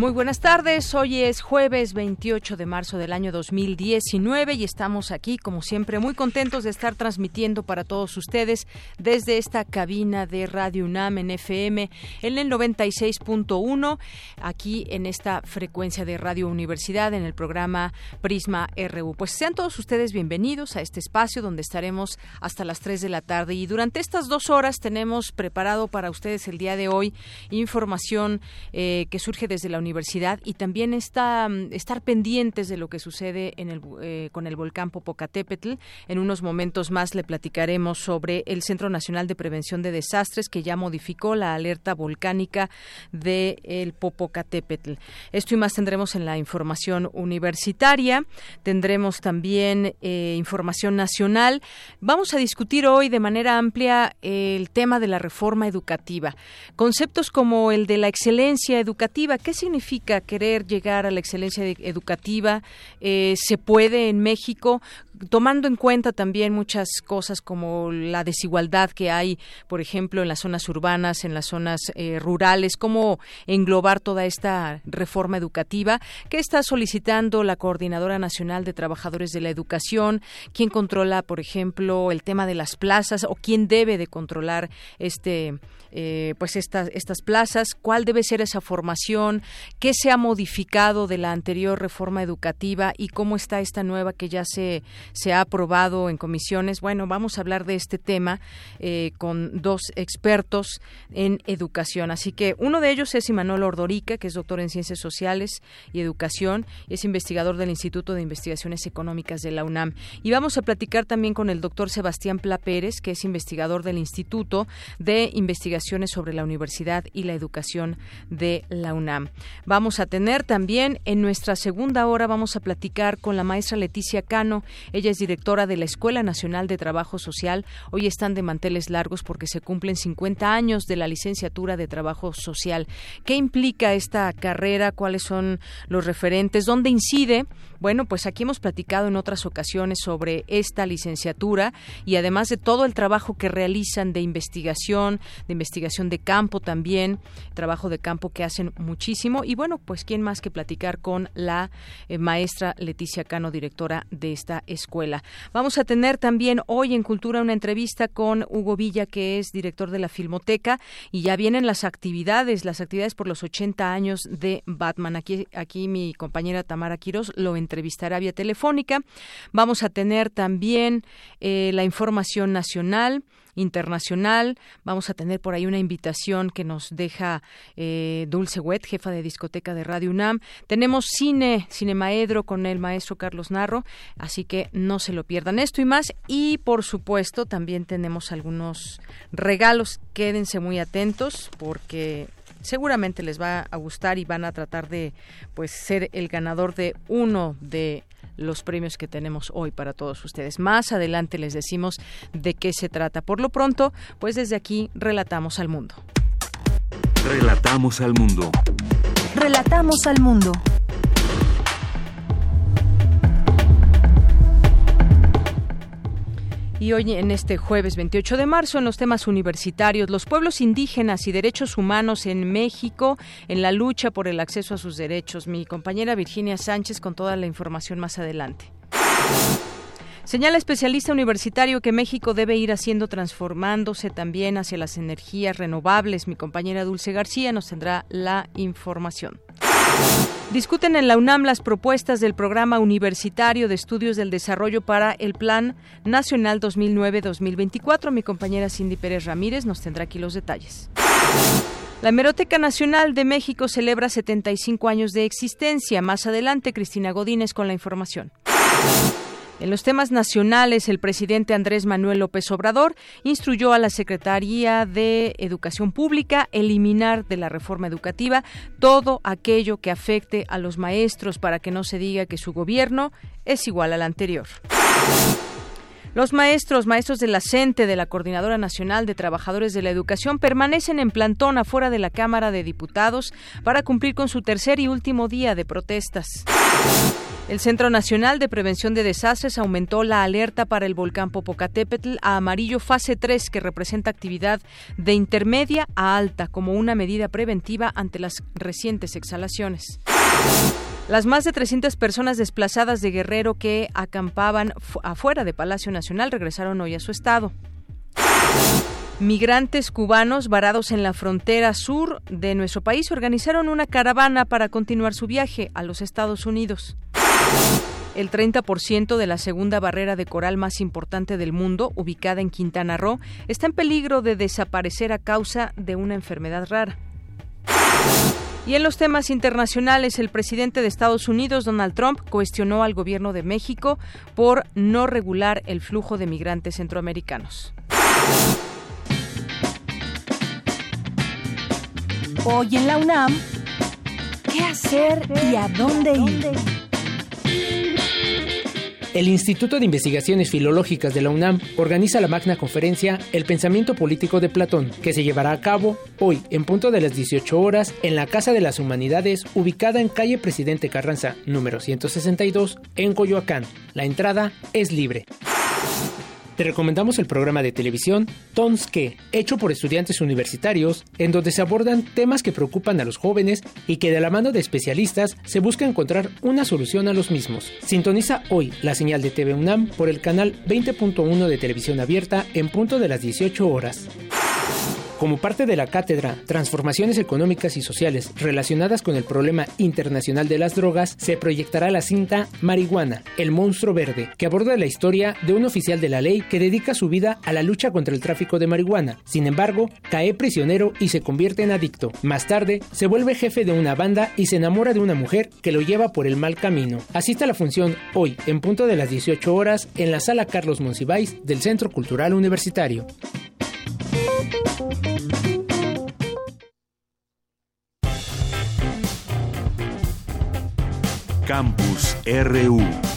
Muy buenas tardes, hoy es jueves 28 de marzo del año 2019 y estamos aquí, como siempre, muy contentos de estar transmitiendo para todos ustedes desde esta cabina de Radio UNAM en FM en el 96.1, aquí en esta frecuencia de Radio Universidad en el programa Prisma RU. Pues sean todos ustedes bienvenidos a este espacio donde estaremos hasta las 3 de la tarde y durante estas dos horas tenemos preparado para ustedes el día de hoy información eh, que surge desde la Universidad universidad y también mm, estar pendientes de lo que sucede eh, con el volcán Popocatépetl. En unos momentos más le platicaremos sobre el Centro Nacional de Prevención de Desastres que ya modificó la alerta volcánica del el Popocatépetl. Esto y más tendremos en la información universitaria. Tendremos también eh, información nacional. Vamos a discutir hoy de manera amplia el tema de la reforma educativa. Conceptos como el de la excelencia educativa. ¿Qué significa? Significa querer llegar a la excelencia educativa? Eh, ¿Se puede en México? Tomando en cuenta también muchas cosas como la desigualdad que hay, por ejemplo, en las zonas urbanas, en las zonas eh, rurales, cómo englobar toda esta reforma educativa que está solicitando la Coordinadora Nacional de Trabajadores de la Educación, quién controla, por ejemplo, el tema de las plazas o quién debe de controlar este eh, pues estas, estas plazas, cuál debe ser esa formación, qué se ha modificado de la anterior reforma educativa y cómo está esta nueva que ya se, se ha aprobado en comisiones. Bueno, vamos a hablar de este tema eh, con dos expertos en educación. Así que uno de ellos es Imanol Ordorica, que es doctor en Ciencias Sociales y Educación es investigador del Instituto de Investigaciones Económicas de la UNAM. Y vamos a platicar también con el doctor Sebastián Pla Pérez, que es investigador del Instituto de Investigación sobre la Universidad y la Educación de la UNAM. Vamos a tener también en nuestra segunda hora, vamos a platicar con la maestra Leticia Cano. Es directora de la Escuela Nacional de Trabajo Social. Hoy están de manteles largos porque se cumplen 50 años de la licenciatura de Trabajo Social. ¿Qué implica esta carrera? ¿Cuáles son los referentes? ¿Dónde incide? Bueno, pues aquí hemos platicado en otras ocasiones sobre esta licenciatura y además de todo el trabajo que realizan de investigación, de investigación de campo también, trabajo de campo que hacen muchísimo. Y bueno, pues quién más que platicar con la eh, maestra Leticia Cano, directora de esta escuela. Vamos a tener también hoy en Cultura una entrevista con Hugo Villa, que es director de la Filmoteca, y ya vienen las actividades, las actividades por los 80 años de Batman. Aquí, aquí mi compañera Tamara Quiroz lo entrevistará vía telefónica. Vamos a tener también eh, la información nacional internacional. Vamos a tener por ahí una invitación que nos deja eh, Dulce Wet, jefa de discoteca de Radio UNAM. Tenemos cine, Cinemaedro con el maestro Carlos Narro, así que no se lo pierdan esto y más. Y por supuesto también tenemos algunos regalos. Quédense muy atentos porque seguramente les va a gustar y van a tratar de pues ser el ganador de uno de los premios que tenemos hoy para todos ustedes. Más adelante les decimos de qué se trata. Por lo pronto, pues desde aquí relatamos al mundo. Relatamos al mundo. Relatamos al mundo. Y hoy, en este jueves 28 de marzo, en los temas universitarios, los pueblos indígenas y derechos humanos en México, en la lucha por el acceso a sus derechos. Mi compañera Virginia Sánchez con toda la información más adelante. Señala especialista universitario que México debe ir haciendo transformándose también hacia las energías renovables. Mi compañera Dulce García nos tendrá la información. Discuten en la UNAM las propuestas del Programa Universitario de Estudios del Desarrollo para el Plan Nacional 2009-2024. Mi compañera Cindy Pérez Ramírez nos tendrá aquí los detalles. La Hemeroteca Nacional de México celebra 75 años de existencia. Más adelante, Cristina Godínez con la información. En los temas nacionales, el presidente Andrés Manuel López Obrador instruyó a la Secretaría de Educación Pública eliminar de la reforma educativa todo aquello que afecte a los maestros para que no se diga que su gobierno es igual al anterior. Los maestros, maestros de la CENTE, de la Coordinadora Nacional de Trabajadores de la Educación, permanecen en plantón afuera de la Cámara de Diputados para cumplir con su tercer y último día de protestas. El Centro Nacional de Prevención de Desastres aumentó la alerta para el volcán Popocatépetl a amarillo fase 3, que representa actividad de intermedia a alta como una medida preventiva ante las recientes exhalaciones. Las más de 300 personas desplazadas de Guerrero que acampaban afuera de Palacio Nacional regresaron hoy a su estado. Migrantes cubanos varados en la frontera sur de nuestro país organizaron una caravana para continuar su viaje a los Estados Unidos. El 30% de la segunda barrera de coral más importante del mundo, ubicada en Quintana Roo, está en peligro de desaparecer a causa de una enfermedad rara. Y en los temas internacionales, el presidente de Estados Unidos, Donald Trump, cuestionó al gobierno de México por no regular el flujo de migrantes centroamericanos. Hoy en la UNAM, ¿qué hacer y a dónde ir? El Instituto de Investigaciones Filológicas de la UNAM organiza la magna conferencia El pensamiento político de Platón, que se llevará a cabo hoy en punto de las 18 horas en la Casa de las Humanidades, ubicada en calle Presidente Carranza, número 162, en Coyoacán. La entrada es libre. Te recomendamos el programa de televisión Tonske, hecho por estudiantes universitarios, en donde se abordan temas que preocupan a los jóvenes y que de la mano de especialistas se busca encontrar una solución a los mismos. Sintoniza hoy la señal de TV UNAM por el canal 20.1 de televisión abierta en punto de las 18 horas. Como parte de la cátedra Transformaciones Económicas y Sociales relacionadas con el problema internacional de las drogas, se proyectará la cinta Marihuana, el monstruo verde, que aborda la historia de un oficial de la ley que dedica su vida a la lucha contra el tráfico de marihuana. Sin embargo, cae prisionero y se convierte en adicto. Más tarde, se vuelve jefe de una banda y se enamora de una mujer que lo lleva por el mal camino. Asista a la función hoy, en punto de las 18 horas, en la sala Carlos Monsiváis del Centro Cultural Universitario. Campus RU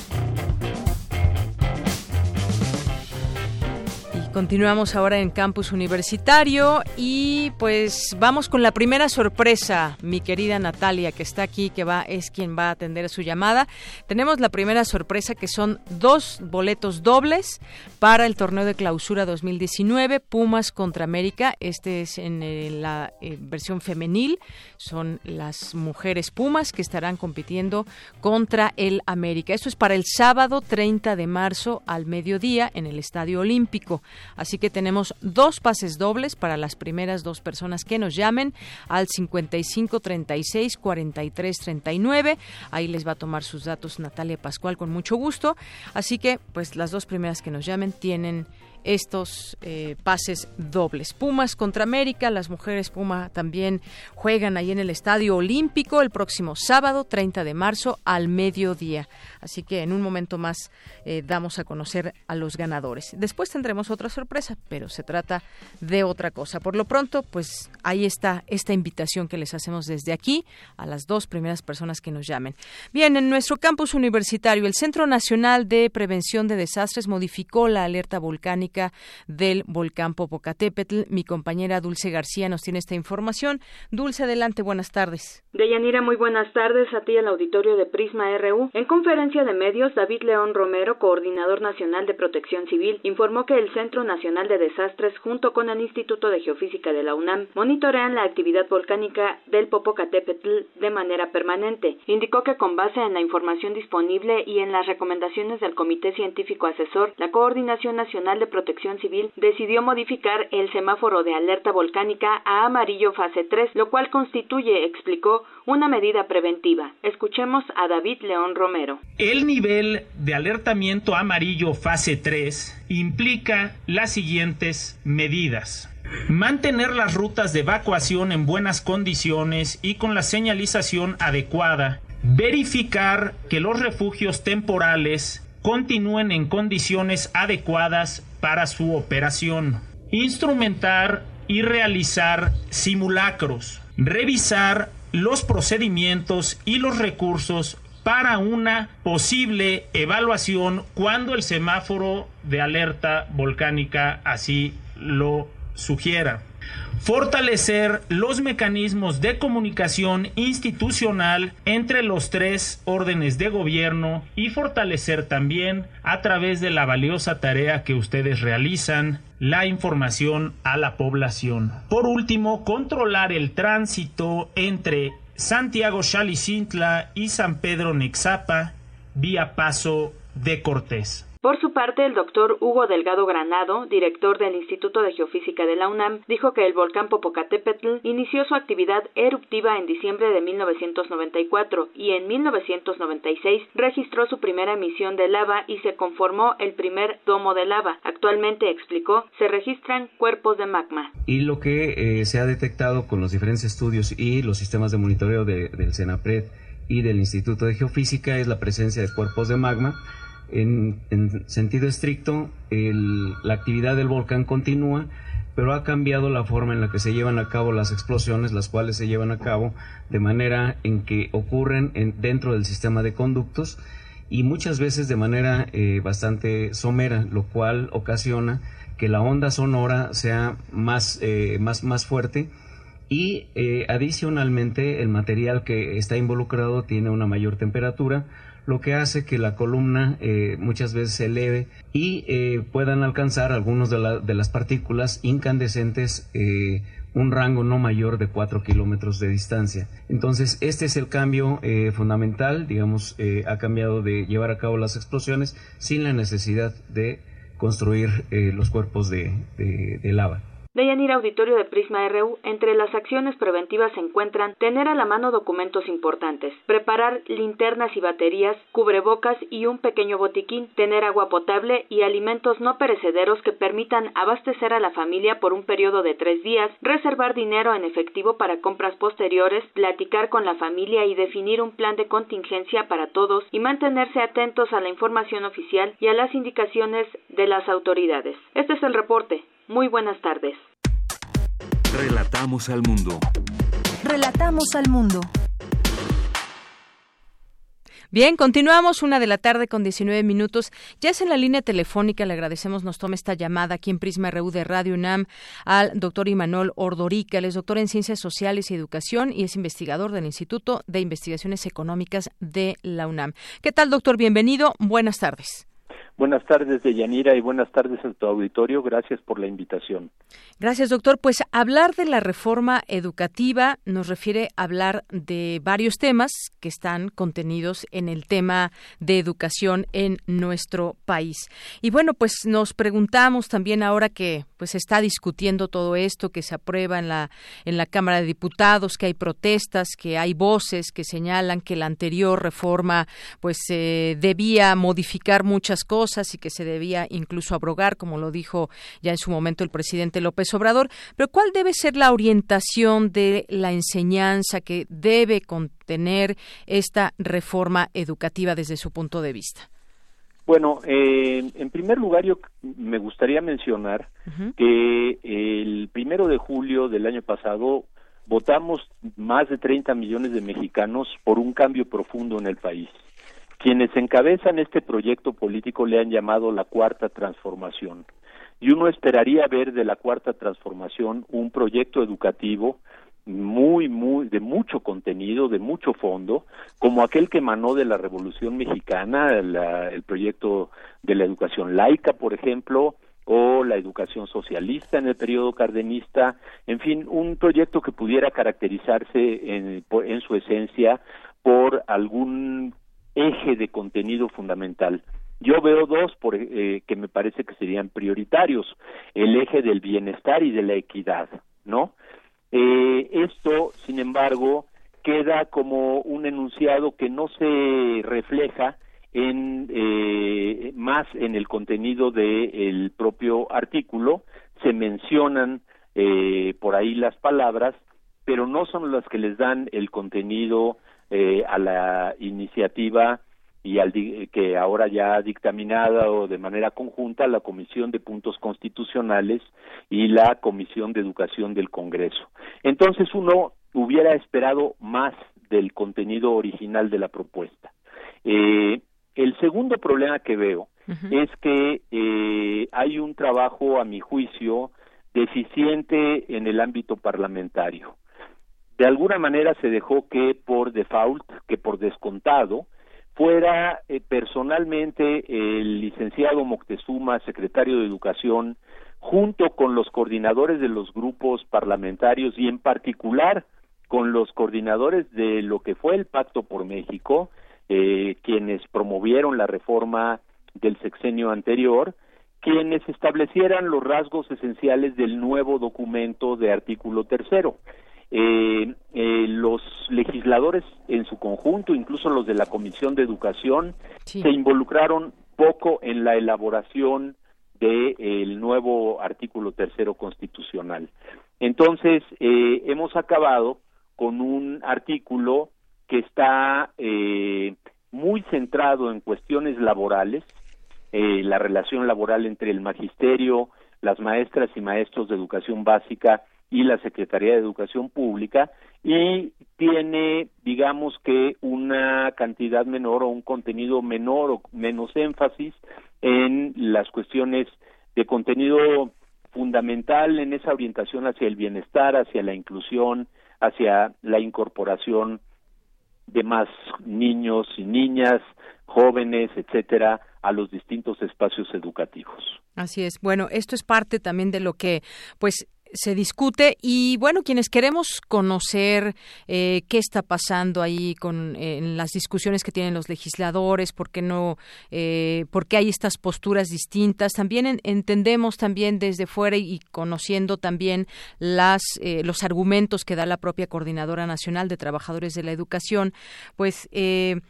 Continuamos ahora en campus universitario y pues vamos con la primera sorpresa, mi querida Natalia que está aquí, que va es quien va a atender su llamada. Tenemos la primera sorpresa que son dos boletos dobles para el torneo de clausura 2019 Pumas contra América. Este es en eh, la eh, versión femenil, son las mujeres Pumas que estarán compitiendo contra el América. Esto es para el sábado 30 de marzo al mediodía en el Estadio Olímpico. Así que tenemos dos pases dobles para las primeras dos personas que nos llamen al 55 36 43 39. Ahí les va a tomar sus datos Natalia Pascual con mucho gusto. Así que, pues las dos primeras que nos llamen tienen estos eh, pases dobles. Pumas contra América, las mujeres Puma también juegan ahí en el Estadio Olímpico el próximo sábado 30 de marzo al mediodía. Así que en un momento más eh, damos a conocer a los ganadores. Después tendremos otra sorpresa, pero se trata de otra cosa. Por lo pronto, pues ahí está esta invitación que les hacemos desde aquí a las dos primeras personas que nos llamen. Bien, en nuestro campus universitario, el Centro Nacional de Prevención de Desastres modificó la alerta volcánica del volcán Popocatépetl. Mi compañera Dulce García nos tiene esta información. Dulce, adelante, buenas tardes. Deyanira, muy buenas tardes a ti al auditorio de Prisma RU. En conferencia de medios, David León Romero, coordinador nacional de protección civil, informó que el Centro Nacional de Desastres, junto con el Instituto de Geofísica de la UNAM, monitorean la actividad volcánica del Popocatépetl de manera permanente. Indicó que con base en la información disponible y en las recomendaciones del Comité Científico Asesor, la Coordinación Nacional de Protección Civil decidió modificar el semáforo de alerta volcánica a amarillo fase 3, lo cual constituye, explicó, una medida preventiva. Escuchemos a David León Romero. El nivel de alertamiento amarillo fase 3 implica las siguientes medidas. Mantener las rutas de evacuación en buenas condiciones y con la señalización adecuada. Verificar que los refugios temporales continúen en condiciones adecuadas para su operación. Instrumentar y realizar simulacros. Revisar los procedimientos y los recursos para una posible evaluación cuando el semáforo de alerta volcánica así lo sugiera. Fortalecer los mecanismos de comunicación institucional entre los tres órdenes de gobierno y fortalecer también a través de la valiosa tarea que ustedes realizan la información a la población. Por último, controlar el tránsito entre Santiago Chalicintla y San Pedro Nexapa vía paso de Cortés. Por su parte, el doctor Hugo Delgado Granado, director del Instituto de Geofísica de la UNAM, dijo que el volcán Popocatépetl inició su actividad eruptiva en diciembre de 1994 y en 1996 registró su primera emisión de lava y se conformó el primer domo de lava. Actualmente, explicó, se registran cuerpos de magma. Y lo que eh, se ha detectado con los diferentes estudios y los sistemas de monitoreo del CENAPRED y del Instituto de Geofísica es la presencia de cuerpos de magma en, sentido estricto, la actividad del volcán continúa, pero ha cambiado la forma en la que se llevan a cabo las explosiones, las cuales se llevan a cabo de manera en que ocurren dentro del sistema de conductos y muchas veces de manera eh, bastante somera, lo cual ocasiona que la onda sonora sea más, eh, más, más fuerte y eh, adicionalmente el material que está involucrado tiene una mayor temperatura, lo que hace que la columna eh, muchas veces se eleve y eh, puedan alcanzar algunas de, de, las partículas incandescentes eh, un rango no mayor de 4 kilómetros de distancia. Entonces, este es el cambio fundamental, digamos, ha cambiado de llevar a cabo las explosiones sin la necesidad de construir los cuerpos de lava. Deyanira Auditorio de Prisma RU, entre las acciones preventivas se encuentran tener a la mano documentos importantes, preparar linternas y baterías, cubrebocas y un pequeño botiquín, tener agua potable y alimentos no perecederos que permitan abastecer a la familia por un periodo de tres días, reservar dinero en efectivo para compras posteriores, platicar con la familia y definir un plan de contingencia para todos y mantenerse atentos a la información oficial y a las indicaciones de las autoridades. Este es el reporte. Muy buenas tardes. Relatamos al mundo. Relatamos al mundo. Bien, continuamos una de la tarde con 19 minutos. Ya es en la línea telefónica, le agradecemos, nos tome esta llamada aquí en Prisma RU de Radio UNAM al doctor Imanol Ordorica. Él es doctor en Ciencias Sociales y Educación y es investigador del Instituto de Investigaciones Económicas de la UNAM. ¿Qué tal, doctor? Bienvenido. Buenas tardes. Buenas tardes, Deyanira, y buenas tardes a tu auditorio. Gracias por la invitación. Gracias, doctor. Pues hablar de la reforma educativa nos refiere a hablar de varios temas que están contenidos en el tema de educación en nuestro país. Y bueno, pues nos preguntamos también ahora que pues se está discutiendo todo esto, que se aprueba en la en la Cámara de Diputados, que hay protestas, que hay voces que señalan que la anterior reforma pues eh, debía modificar muchas cosas y que se debía incluso abrogar, como lo dijo ya en su momento el presidente López Obrador. Pero ¿cuál debe ser la orientación de la enseñanza que debe contener esta reforma educativa desde su punto de vista? Bueno, eh, en primer lugar, yo me gustaría mencionar que el primero de julio del año pasado votamos más de 30 millones de mexicanos por un cambio profundo en el país. Quienes encabezan este proyecto político le han llamado la cuarta transformación. Y uno esperaría ver de la cuarta transformación un proyecto educativo muy, muy, de mucho contenido, de mucho fondo, como aquel que emanó de la Revolución Mexicana, el proyecto de la educación laica, por ejemplo, o la educación socialista en el periodo cardenista, en fin, un proyecto que pudiera caracterizarse en, en su esencia por algún eje de contenido fundamental. Yo veo dos por, eh, que me parece que serían prioritarios, el eje del bienestar y de la equidad, ¿no? Eh, esto, sin embargo, queda como un enunciado que no se refleja en eh, más en el contenido del propio artículo. Se mencionan eh, por ahí las palabras, pero no son las que les dan el contenido eh, a la iniciativa y al que ahora ya ha dictaminado de manera conjunta la Comisión de Puntos Constitucionales y la Comisión de Educación del Congreso. Entonces uno hubiera esperado más del contenido original de la propuesta. Eh, el segundo problema que veo es que eh, hay un trabajo, a mi juicio, deficiente en el ámbito parlamentario. De alguna manera se dejó que por default, que por descontado, fuera eh, personalmente el licenciado Moctezuma, secretario de Educación, junto con los coordinadores de los grupos parlamentarios y en particular con los coordinadores de lo que fue el Pacto por México, eh, quienes promovieron la reforma del sexenio anterior, quienes establecieran los rasgos esenciales del nuevo documento de artículo tercero. Eh, eh, los legisladores en su conjunto, incluso los de la Comisión de Educación, se involucraron poco en la elaboración del de, nuevo artículo tercero constitucional. Entonces, eh, hemos acabado con un artículo que está eh, muy centrado en cuestiones laborales, eh, la relación laboral entre el magisterio, las maestras y maestros de educación básica y la Secretaría de Educación Pública y tiene, digamos que, una cantidad menor o un contenido menor o menos énfasis en las cuestiones de contenido fundamental en esa orientación hacia el bienestar, hacia la inclusión, hacia la incorporación de más niños y niñas, jóvenes, etcétera, a los distintos espacios educativos. Así es. Bueno, esto es parte también de lo que, pues, se discute y bueno quienes queremos conocer eh, qué está pasando ahí con en las discusiones que tienen los legisladores por qué no eh, por qué hay estas posturas distintas. También entendemos también desde fuera y, conociendo también las eh, los argumentos que da la propia coordinadora nacional de trabajadores de la educación pues eh,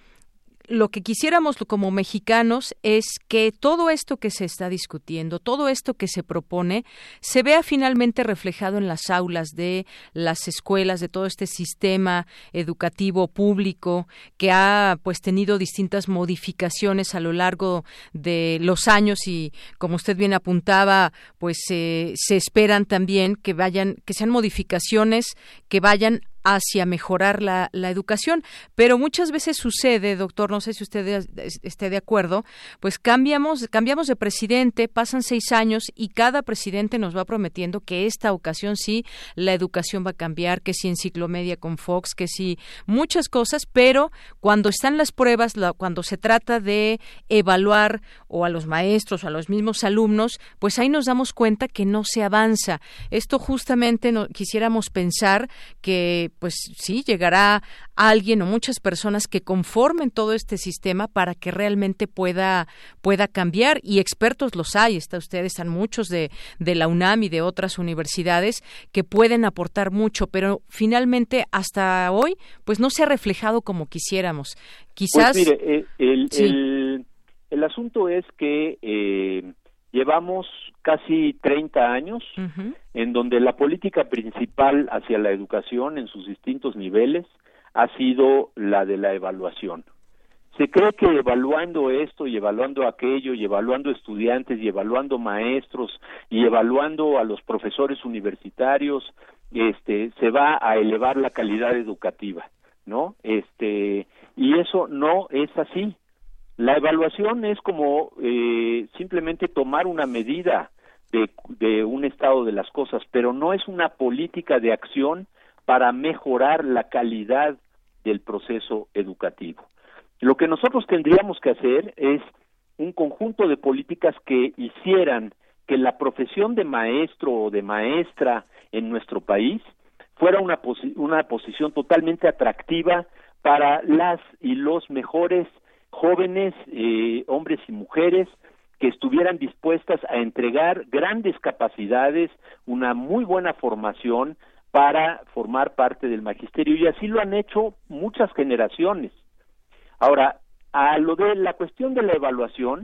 lo que quisiéramos como mexicanos es que todo esto que se está discutiendo, todo esto que se propone, se vea finalmente reflejado en las aulas de las escuelas, de todo este sistema educativo público que ha pues tenido distintas modificaciones a lo largo de los años y como usted bien apuntaba, pues se esperan también que vayan, que sean modificaciones que vayan hacia mejorar la, la, educación. Pero muchas veces sucede, doctor, no sé si usted esté de acuerdo, pues cambiamos, cambiamos de presidente, pasan seis años y cada presidente nos va prometiendo que esta ocasión sí la educación va a cambiar, que si enciclomedia con Fox, que si muchas cosas, pero cuando están las pruebas, cuando se trata de evaluar o a los maestros o a los mismos alumnos, pues ahí nos damos cuenta que no se avanza. Esto justamente no, quisiéramos pensar que pues sí, llegará alguien o muchas personas que conformen todo este sistema para que realmente pueda, pueda cambiar y expertos los hay, está ustedes, están muchos de, de la UNAM y de otras universidades que pueden aportar mucho, pero finalmente hasta hoy pues no se ha reflejado como quisiéramos. Quizás... Pues mire, eh, el, el, el, asunto es que eh, llevamos casi 30 años en donde la política principal hacia la educación en sus distintos niveles ha sido la de la evaluación. Se cree que evaluando esto y evaluando aquello y evaluando estudiantes y evaluando maestros y evaluando a los profesores universitarios, este, se va a elevar la calidad educativa, ¿no? Este, y eso no es así. La evaluación es como eh, simplemente tomar una medida de, de un estado de las cosas, pero no es una política de acción para mejorar la calidad del proceso educativo. Lo que nosotros tendríamos que hacer es un conjunto de políticas que hicieran que la profesión de maestro o de maestra en nuestro país fuera una, una posición totalmente atractiva para las y los mejores jóvenes, eh, hombres y mujeres, que estuvieran dispuestas a entregar grandes capacidades, una muy buena formación para formar parte del magisterio. Y así lo han hecho muchas generaciones. Ahora, a lo de la cuestión de la evaluación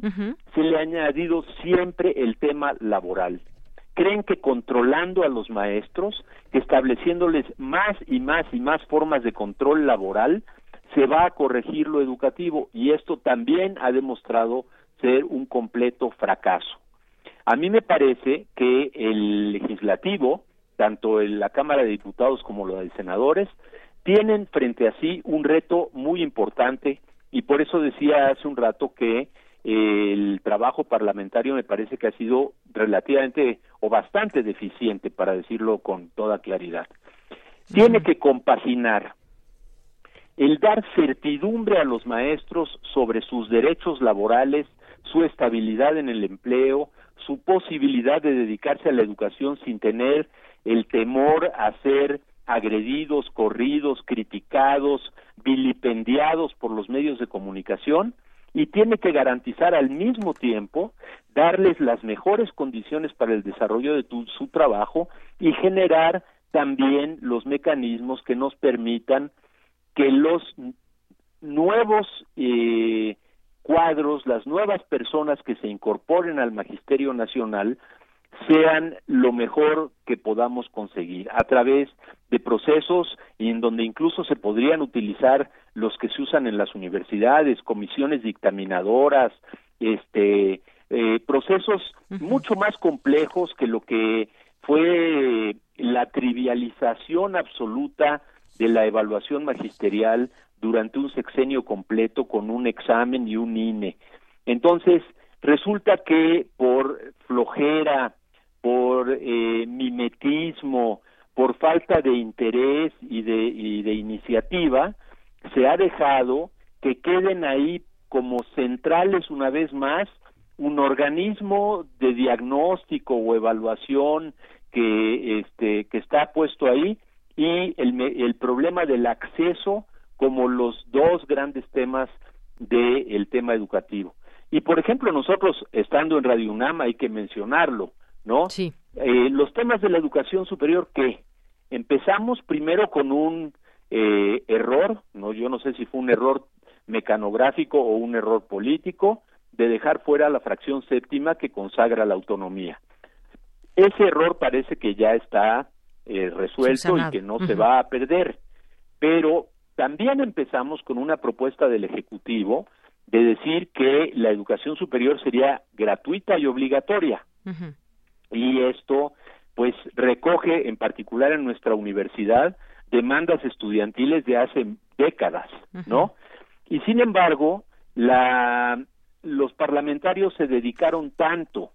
se le ha añadido siempre el tema laboral, creen que controlando a los maestros, estableciéndoles más y más y más formas de control laboral, se va a corregir lo educativo y esto también ha demostrado ser un completo fracaso. A mí me parece que el legislativo, tanto en la Cámara de Diputados como los de senadores, tienen frente a sí un reto muy importante y por eso decía hace un rato que el trabajo parlamentario me parece que ha sido relativamente o bastante deficiente, para decirlo con toda claridad. Tiene que compaginar el dar certidumbre a los maestros sobre sus derechos laborales, su estabilidad en el empleo, su posibilidad de dedicarse a la educación sin tener el temor a ser agredidos, corridos, criticados, vilipendiados por los medios de comunicación, y tiene que garantizar al mismo tiempo darles las mejores condiciones para el desarrollo de su trabajo y generar también los mecanismos que nos permitan que los nuevos eh, cuadros, las nuevas personas que se incorporen al Magisterio Nacional sean lo mejor que podamos conseguir a través de procesos en donde incluso se podrían utilizar los que se usan en las universidades, comisiones dictaminadoras, este eh, procesos mucho más complejos que lo que fue la trivialización absoluta de la evaluación magisterial durante un sexenio completo con un examen y un INE. Entonces, resulta que por flojera, por eh, mimetismo, por falta de interés y de, y de iniciativa, se ha dejado que queden ahí como centrales una vez más un organismo de diagnóstico o evaluación que este que está puesto ahí y el, el problema del acceso como los dos grandes temas del tema educativo. Y por ejemplo, nosotros estando en Radio UNAM hay que mencionarlo, ¿no? Sí. Eh, los temas de la educación superior que empezamos primero con un eh, error, no yo no sé si fue un error mecanográfico o un error político de dejar fuera la fracción séptima que consagra la autonomía. Ese error parece que ya está eh, resuelto y que no se va a perder, pero también empezamos con una propuesta del Ejecutivo de decir que la educación superior sería gratuita y obligatoria. Y esto, pues, recoge en particular en nuestra universidad demandas estudiantiles de hace décadas, ¿no? Y sin embargo, la, los parlamentarios se dedicaron tanto,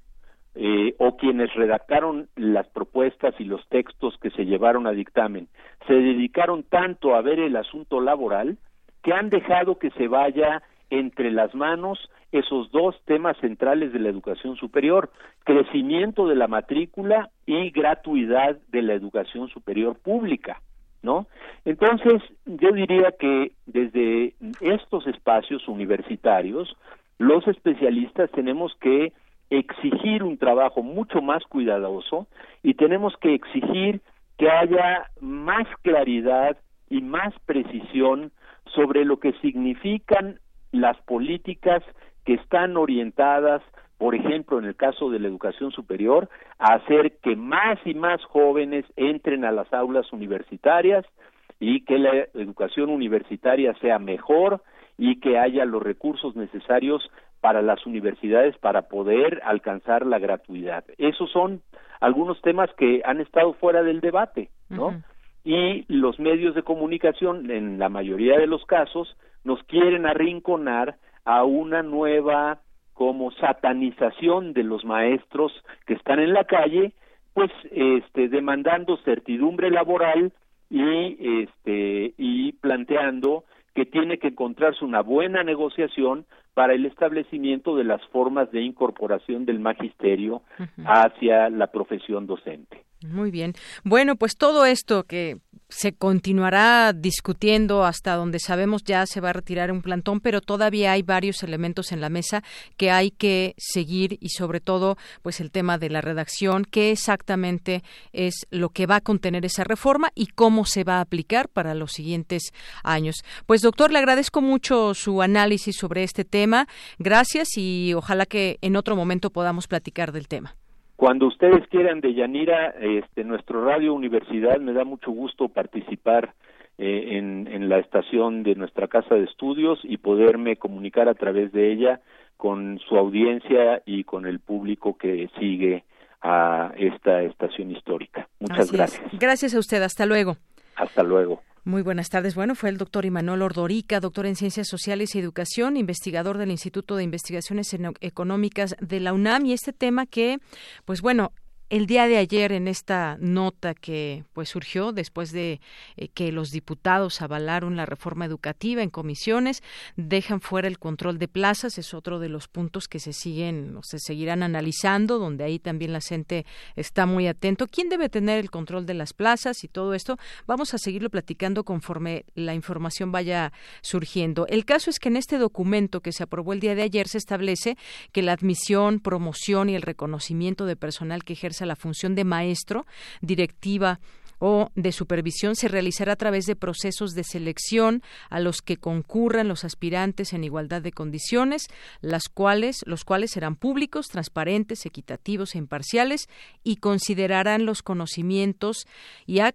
eh, o quienes redactaron las propuestas y los textos que se llevaron a dictamen, se dedicaron tanto a ver el asunto laboral que han dejado que se vaya entre las manos esos dos temas centrales de la educación superior, crecimiento de la matrícula y gratuidad de la educación superior pública. ¿no? Entonces, yo diría que desde estos espacios universitarios, los especialistas tenemos que exigir un trabajo mucho más cuidadoso y tenemos que exigir que haya más claridad y más precisión sobre lo que significan las políticas que están orientadas por ejemplo, en el caso de la educación superior, a hacer que más y más jóvenes entren a las aulas universitarias y que la educación universitaria sea mejor y que haya los recursos necesarios para las universidades para poder alcanzar la gratuidad. Esos son algunos temas que han estado fuera del debate, ¿no? Y los medios de comunicación, en la mayoría de los casos, nos quieren arrinconar a una nueva como satanización de los maestros que están en la calle, pues este demandando certidumbre laboral y este y planteando que tiene que encontrarse una buena negociación para el establecimiento de las formas de incorporación del magisterio hacia la profesión docente. Muy bien. Bueno, pues todo esto que se continuará discutiendo hasta donde sabemos ya se va a retirar un plantón, pero todavía hay varios elementos en la mesa que hay que seguir y sobre todo pues el tema de la redacción, qué exactamente es lo que va a contener esa reforma y cómo se va a aplicar para los siguientes años. Pues doctor, le agradezco mucho su análisis sobre este tema. Gracias y ojalá que en otro momento podamos platicar del tema. Cuando ustedes quieran de Yanira, este, nuestro Radio Universidad, me da mucho gusto participar eh, en, en la estación de nuestra casa de estudios y poderme comunicar a través de ella con su audiencia y con el público que sigue a esta estación histórica. Muchas gracias. Gracias a usted. Hasta luego. Hasta luego. Muy buenas tardes. Bueno, fue el doctor Imanol Ordorica, doctor en Ciencias Sociales y Educación, investigador del Instituto de Investigaciones Económicas de la UNAM y este tema que, pues bueno, el día de ayer en esta nota que pues surgió después de eh, que los diputados avalaron la reforma educativa en comisiones dejan fuera el control de plazas es otro de los puntos que se siguen o se seguirán analizando donde ahí también la gente está muy atento. Quién debe tener el control de las plazas y todo esto vamos a seguirlo platicando conforme la información vaya surgiendo. El caso es que en este documento que se aprobó el día de ayer se establece que la admisión promoción y el reconocimiento de personal que ejerce la función de maestro, directiva o de supervisión se realizará a través de procesos de selección a los que concurran los aspirantes en igualdad de condiciones, las cuales, los cuales serán públicos, transparentes, equitativos e imparciales y considerarán los conocimientos y eh,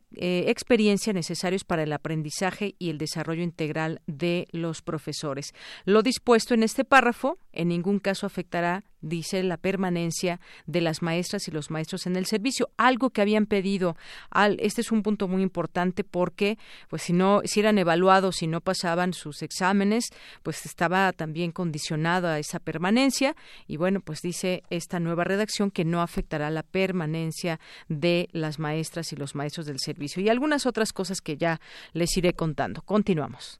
experiencia necesarios para el aprendizaje y el desarrollo integral de los profesores. Lo dispuesto en este párrafo en ningún caso afectará dice la permanencia de las maestras y los maestros en el servicio, algo que habían pedido al este es un punto muy importante porque pues si no si eran evaluados si no pasaban sus exámenes, pues estaba también condicionada esa permanencia y bueno, pues dice esta nueva redacción que no afectará la permanencia de las maestras y los maestros del servicio y algunas otras cosas que ya les iré contando. Continuamos.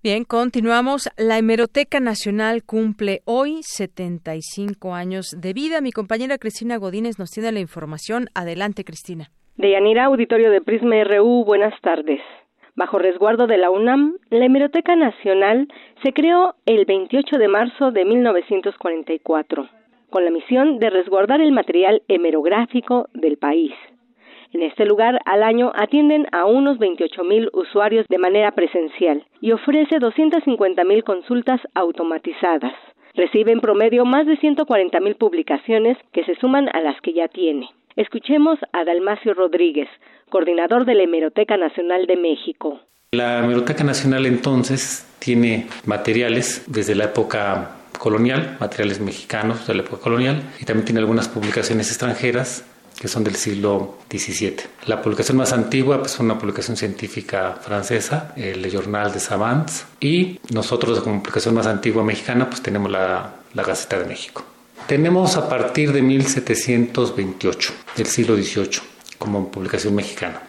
Bien, continuamos. La Hemeroteca Nacional cumple hoy 75 años de vida. Mi compañera Cristina Godínez nos tiene la información. Adelante, Cristina. Deyanira, auditorio de Prisma RU, buenas tardes. Bajo resguardo de la UNAM, la Hemeroteca Nacional se creó el 28 de marzo de 1944, con la misión de resguardar el material hemerográfico del país. En este lugar, al año atienden a unos 28.000 usuarios de manera presencial y ofrece 250.000 consultas automatizadas. Recibe en promedio más de 140.000 publicaciones que se suman a las que ya tiene. Escuchemos a Dalmacio Rodríguez, coordinador de la Hemeroteca Nacional de México. La Hemeroteca Nacional entonces tiene materiales desde la época colonial, materiales mexicanos de la época colonial, y también tiene algunas publicaciones extranjeras que son del siglo XVII. La publicación más antigua pues, es una publicación científica francesa, el Journal de Savants, y nosotros como publicación más antigua mexicana pues tenemos la, la Gaceta de México. Tenemos a partir de 1728, del siglo XVIII, como publicación mexicana.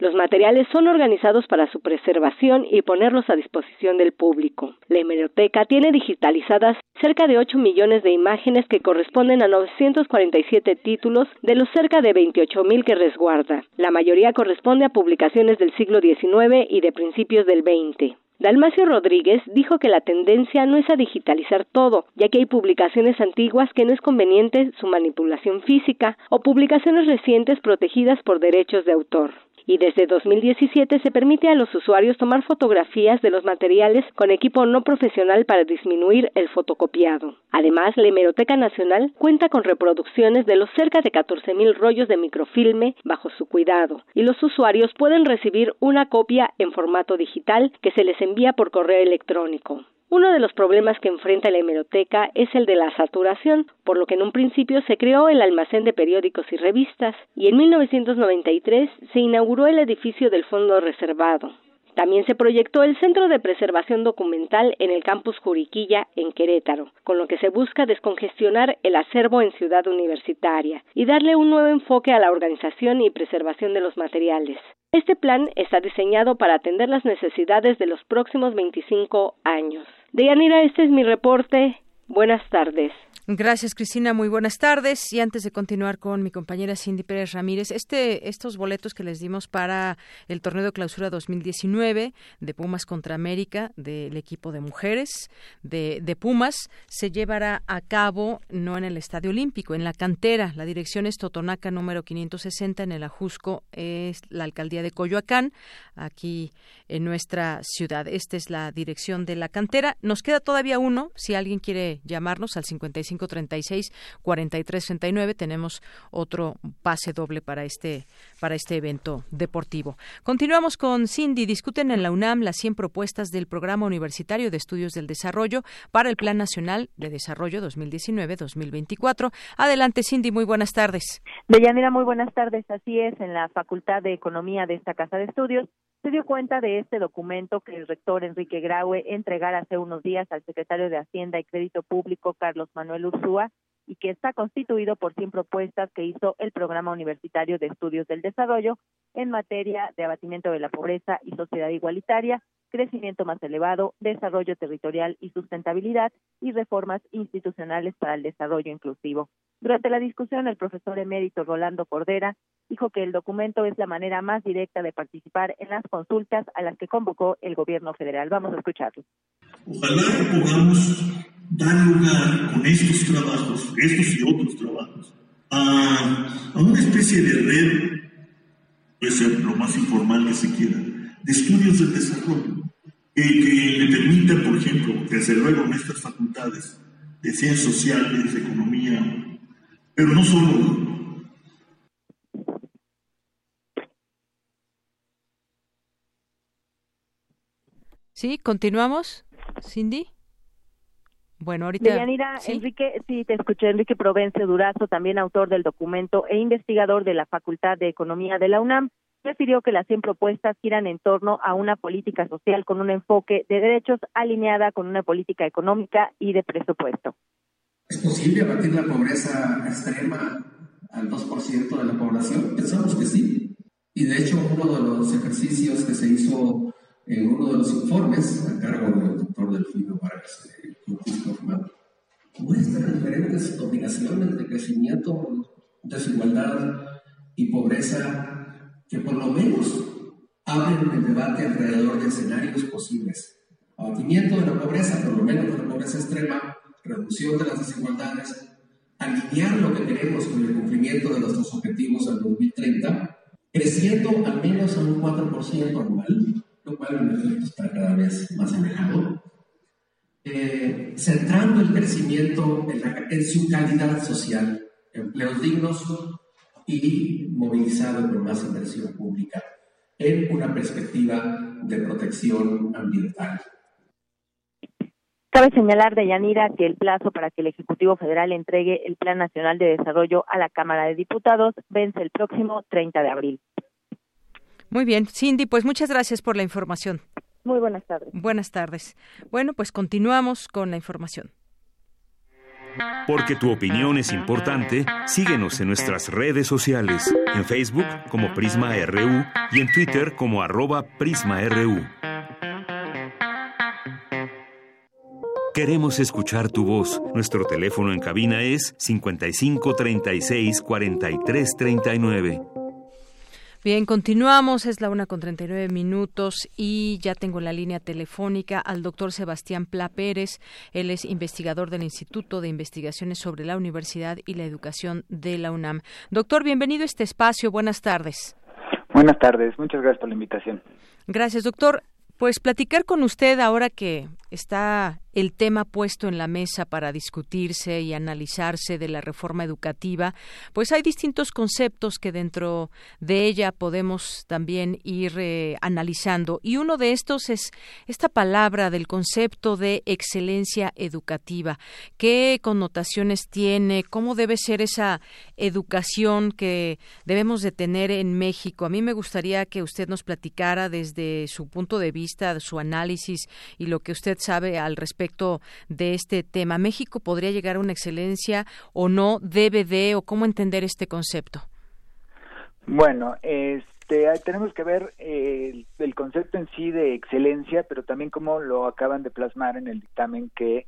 Los materiales son organizados para su preservación y ponerlos a disposición del público. La hemeroteca tiene digitalizadas cerca de 8 millones de imágenes que corresponden a 947 títulos de los cerca de 28 mil que resguarda. La mayoría corresponde a publicaciones del siglo XIX y de principios del XX. Dalmacio Rodríguez dijo que la tendencia no es a digitalizar todo, ya que hay publicaciones antiguas que no es conveniente su manipulación física o publicaciones recientes protegidas por derechos de autor y desde 2017 se permite a los usuarios tomar fotografías de los materiales con equipo no profesional para disminuir el fotocopiado. Además, la Hemeroteca Nacional cuenta con reproducciones de los cerca de 14.000 rollos de microfilme bajo su cuidado, y los usuarios pueden recibir una copia en formato digital que se les envía por correo electrónico. Uno de los problemas que enfrenta la hemeroteca es el de la saturación, por lo que en un principio se creó el almacén de periódicos y revistas, y en 1993 se inauguró el edificio del Fondo Reservado. También se proyectó el Centro de Preservación Documental en el campus Juriquilla, en Querétaro, con lo que se busca descongestionar el acervo en Ciudad Universitaria y darle un nuevo enfoque a la organización y preservación de los materiales. Este plan está diseñado para atender las necesidades de los próximos 25 años. Deyanira, este es mi reporte. Buenas tardes. Gracias, Cristina. Muy buenas tardes. Y antes de continuar con mi compañera Cindy Pérez Ramírez, este, estos boletos que les dimos para el torneo de clausura 2019 de Pumas contra América del equipo de mujeres de, de Pumas se llevará a cabo no en el Estadio Olímpico, en la cantera. La dirección es Totonaca número 560 en el Ajusco, es la alcaldía de Coyoacán, aquí en nuestra ciudad. Esta es la dirección de la cantera. Nos queda todavía uno, si alguien quiere llamarnos al 55 36 43 39 tenemos otro pase doble para este para este evento deportivo. Continuamos con Cindy. Discuten en la UNAM las 100 propuestas del Programa Universitario de Estudios del Desarrollo para el Plan Nacional de Desarrollo 2019-2024. Adelante, Cindy. Muy buenas tardes. Deyanira, muy buenas tardes. Así es, en la Facultad de Economía de esta Casa de Estudios se dio cuenta de este documento que el rector Enrique Graue entregara hace unos días al secretario de Hacienda y Crédito Público, Carlos Manuel Ursúa, y que está constituido por 100 propuestas que hizo el Programa Universitario de Estudios del Desarrollo en materia de abatimiento de la pobreza y sociedad igualitaria, crecimiento más elevado, desarrollo territorial y sustentabilidad y reformas institucionales para el desarrollo inclusivo. Durante la discusión, el profesor emérito Rolando Cordera dijo que el documento es la manera más directa de participar en las consultas a las que convocó el gobierno federal. Vamos a escucharlo. Ojalá podamos dar lugar con estos trabajos, estos y otros trabajos, a, una especie de red, puede ser lo más informal que se quiera, de estudios del desarrollo, que, que le permita, por ejemplo, desde luego en estas facultades de ciencias sociales, de economía, pero no solo Sí, continuamos, Cindy. Bueno, ahorita. Deyanira, Enrique, sí, te escuché, Enrique Provence Durazo, también autor del documento e investigador de la Facultad de Economía de la UNAM, refirió que las 100 propuestas giran en torno a una política social con un enfoque de derechos alineada con una política económica y de presupuesto. ¿Es posible abatir la pobreza extrema al 2% de la población? Pensamos que sí. Y de hecho, uno de los ejercicios que se hizo en uno de los informes a cargo del doctor Delfino Hoffman muestra diferentes combinaciones de crecimiento, desigualdad y pobreza que por lo menos abren el debate alrededor de escenarios posibles. Abatimiento de la pobreza, por lo menos de la pobreza extrema, reducción de las desigualdades, alinear lo que queremos con el cumplimiento de nuestros objetivos al 2030, creciendo al menos a un 4% anual, lo cual en efecto está cada vez más alejado, eh, centrando el crecimiento en, su calidad social, empleos dignos y movilizado por más inversión pública en una perspectiva de protección ambiental. Cabe señalar, de Yanira, que el plazo para que el Ejecutivo Federal entregue el Plan Nacional de Desarrollo a la Cámara de Diputados vence el próximo 30 de abril. Muy bien, Cindy, pues muchas gracias por la información. Muy buenas tardes. Buenas tardes. Bueno, pues continuamos con la información. Porque tu opinión es importante, síguenos en nuestras redes sociales, en Facebook como Prisma RU y en Twitter como arroba PrismaRU. Queremos escuchar tu voz. Nuestro teléfono en cabina es 55 36 43 39. Bien, continuamos. Es la una con 39 minutos y ya tengo la línea telefónica al doctor Sebastián Pla Pérez. Él es investigador del Instituto de Investigaciones sobre la Universidad y la Educación de la UNAM. Doctor, bienvenido a este espacio. Buenas tardes. Buenas tardes. Muchas gracias por la invitación. Gracias, doctor. Pues platicar con usted ahora que está el tema puesto en la mesa para discutirse y analizarse de la reforma educativa, pues hay distintos conceptos que dentro de ella podemos también ir eh, analizando. Y uno de estos es esta palabra del concepto de excelencia educativa. ¿Qué connotaciones tiene? ¿Cómo debe ser esa educación que debemos de tener en México? A mí me gustaría que usted nos platicara desde su punto de vista, su análisis y lo que usted sabe al respecto de este tema? ¿México podría llegar a una excelencia o no? ¿Debe de o cómo entender este concepto? Bueno, este, tenemos que ver eh, el, concepto en sí de excelencia, pero también cómo lo acaban de plasmar en el dictamen que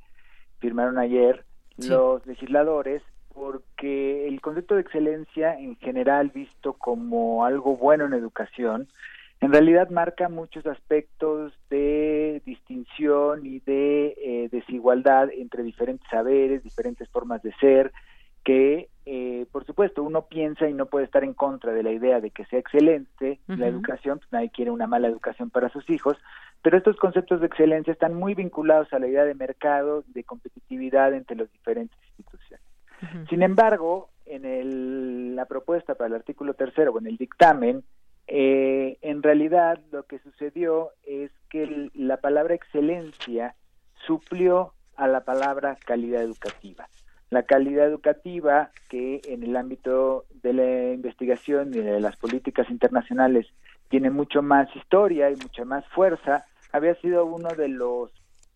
firmaron ayer los legisladores porque el concepto de excelencia en general visto como algo bueno en educación en realidad marca muchos aspectos de distinción y de eh, desigualdad entre diferentes saberes, diferentes formas de ser, que eh, por supuesto uno piensa y no puede estar en contra de la idea de que sea excelente la educación, pues nadie quiere una mala educación para sus hijos, pero estos conceptos de excelencia están muy vinculados a la idea de mercado, de competitividad entre las diferentes instituciones. Sin embargo, en el, la propuesta para el artículo tercero o en el dictamen, eh, en realidad lo que sucedió es que la palabra excelencia suplió a la palabra calidad educativa. La calidad educativa, que en el ámbito de la investigación y de las políticas internacionales tiene mucho más historia y mucha más fuerza, había sido uno de los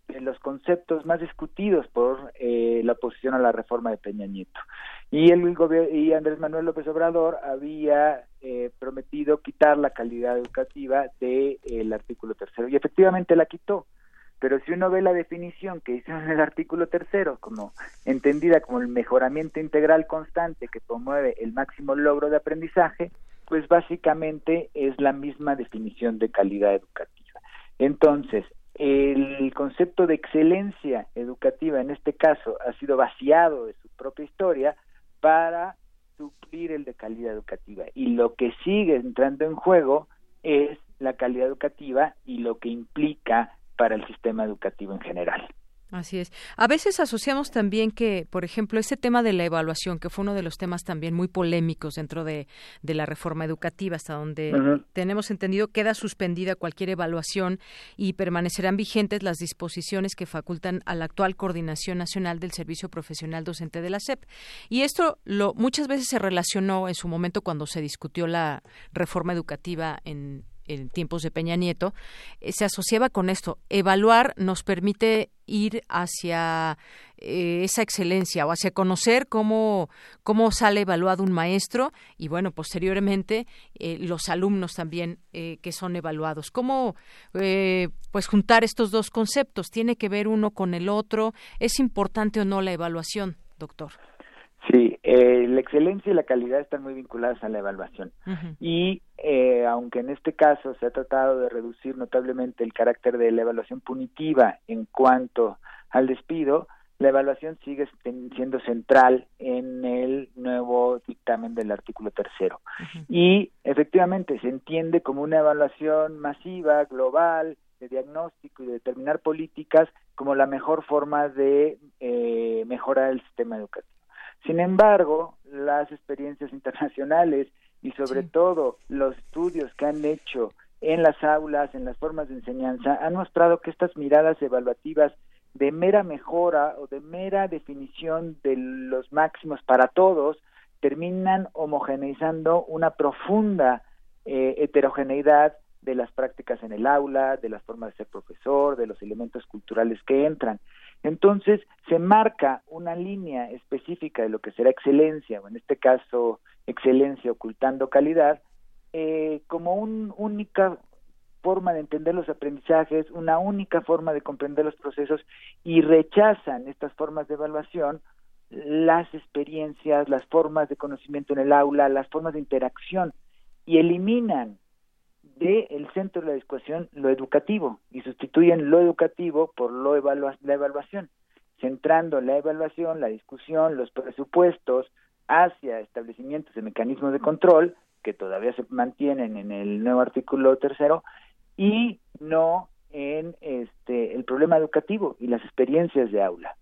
de los conceptos más discutidos por eh, la oposición a la reforma de Peña Nieto. Y el y Andrés Manuel López Obrador había eh, prometido quitar la calidad educativa del el artículo tercero y efectivamente la quitó. Pero si uno ve la definición que hizo en el artículo tercero, como entendida como el mejoramiento integral constante que promueve el máximo logro de aprendizaje, pues básicamente es la misma definición de calidad educativa. Entonces, el concepto de excelencia educativa en este caso ha sido vaciado de su propia historia para suplir el de calidad educativa. Y lo que sigue entrando en juego es la calidad educativa y lo que implica para el sistema educativo en general. Así es. A veces asociamos también que, por ejemplo, ese tema de la evaluación, que fue uno de los temas también muy polémicos dentro de, la reforma educativa, hasta donde tenemos entendido queda suspendida cualquier evaluación y permanecerán vigentes las disposiciones que facultan a la actual Coordinación Nacional del Servicio Profesional Docente de la SEP. Y esto lo, muchas veces se relacionó en su momento cuando se discutió la reforma educativa en en tiempos de Peña Nieto, eh, se asociaba con esto. Evaluar nos permite ir hacia eh, esa excelencia o hacia conocer cómo, cómo sale evaluado un maestro y, bueno, posteriormente eh, los alumnos también que son evaluados. ¿Cómo, pues, juntar estos dos conceptos? ¿Tiene que ver uno con el otro? ¿Es importante o no la evaluación, doctor? Sí, eh, la excelencia y la calidad están muy vinculadas a la evaluación. Y eh, aunque en este caso se ha tratado de reducir notablemente el carácter de la evaluación punitiva en cuanto al despido, la evaluación sigue siendo central en el nuevo dictamen del artículo tercero. Y efectivamente se entiende como una evaluación masiva, global, de diagnóstico y de determinar políticas como la mejor forma de eh, mejorar el sistema educativo. Sin embargo, las experiencias internacionales y sobre todo los estudios que han hecho en las aulas, en las formas de enseñanza, han mostrado que estas miradas evaluativas de mera mejora o de mera definición de los máximos para todos terminan homogeneizando una profunda eh, heterogeneidad de las prácticas en el aula, de las formas de ser profesor, de los elementos culturales que entran. Entonces, se marca una línea específica de lo que será excelencia, o en este caso, excelencia ocultando calidad, eh, como una única forma de entender los aprendizajes, una única forma de comprender los procesos y rechazan estas formas de evaluación las experiencias, las formas de conocimiento en el aula, las formas de interacción y eliminan del el centro de la discusión lo educativo y sustituyen lo educativo por lo la evaluación, centrando la evaluación, la discusión, los presupuestos hacia establecimientos de mecanismos de control que todavía se mantienen en el nuevo artículo tercero y no en este el problema educativo y las experiencias de aula.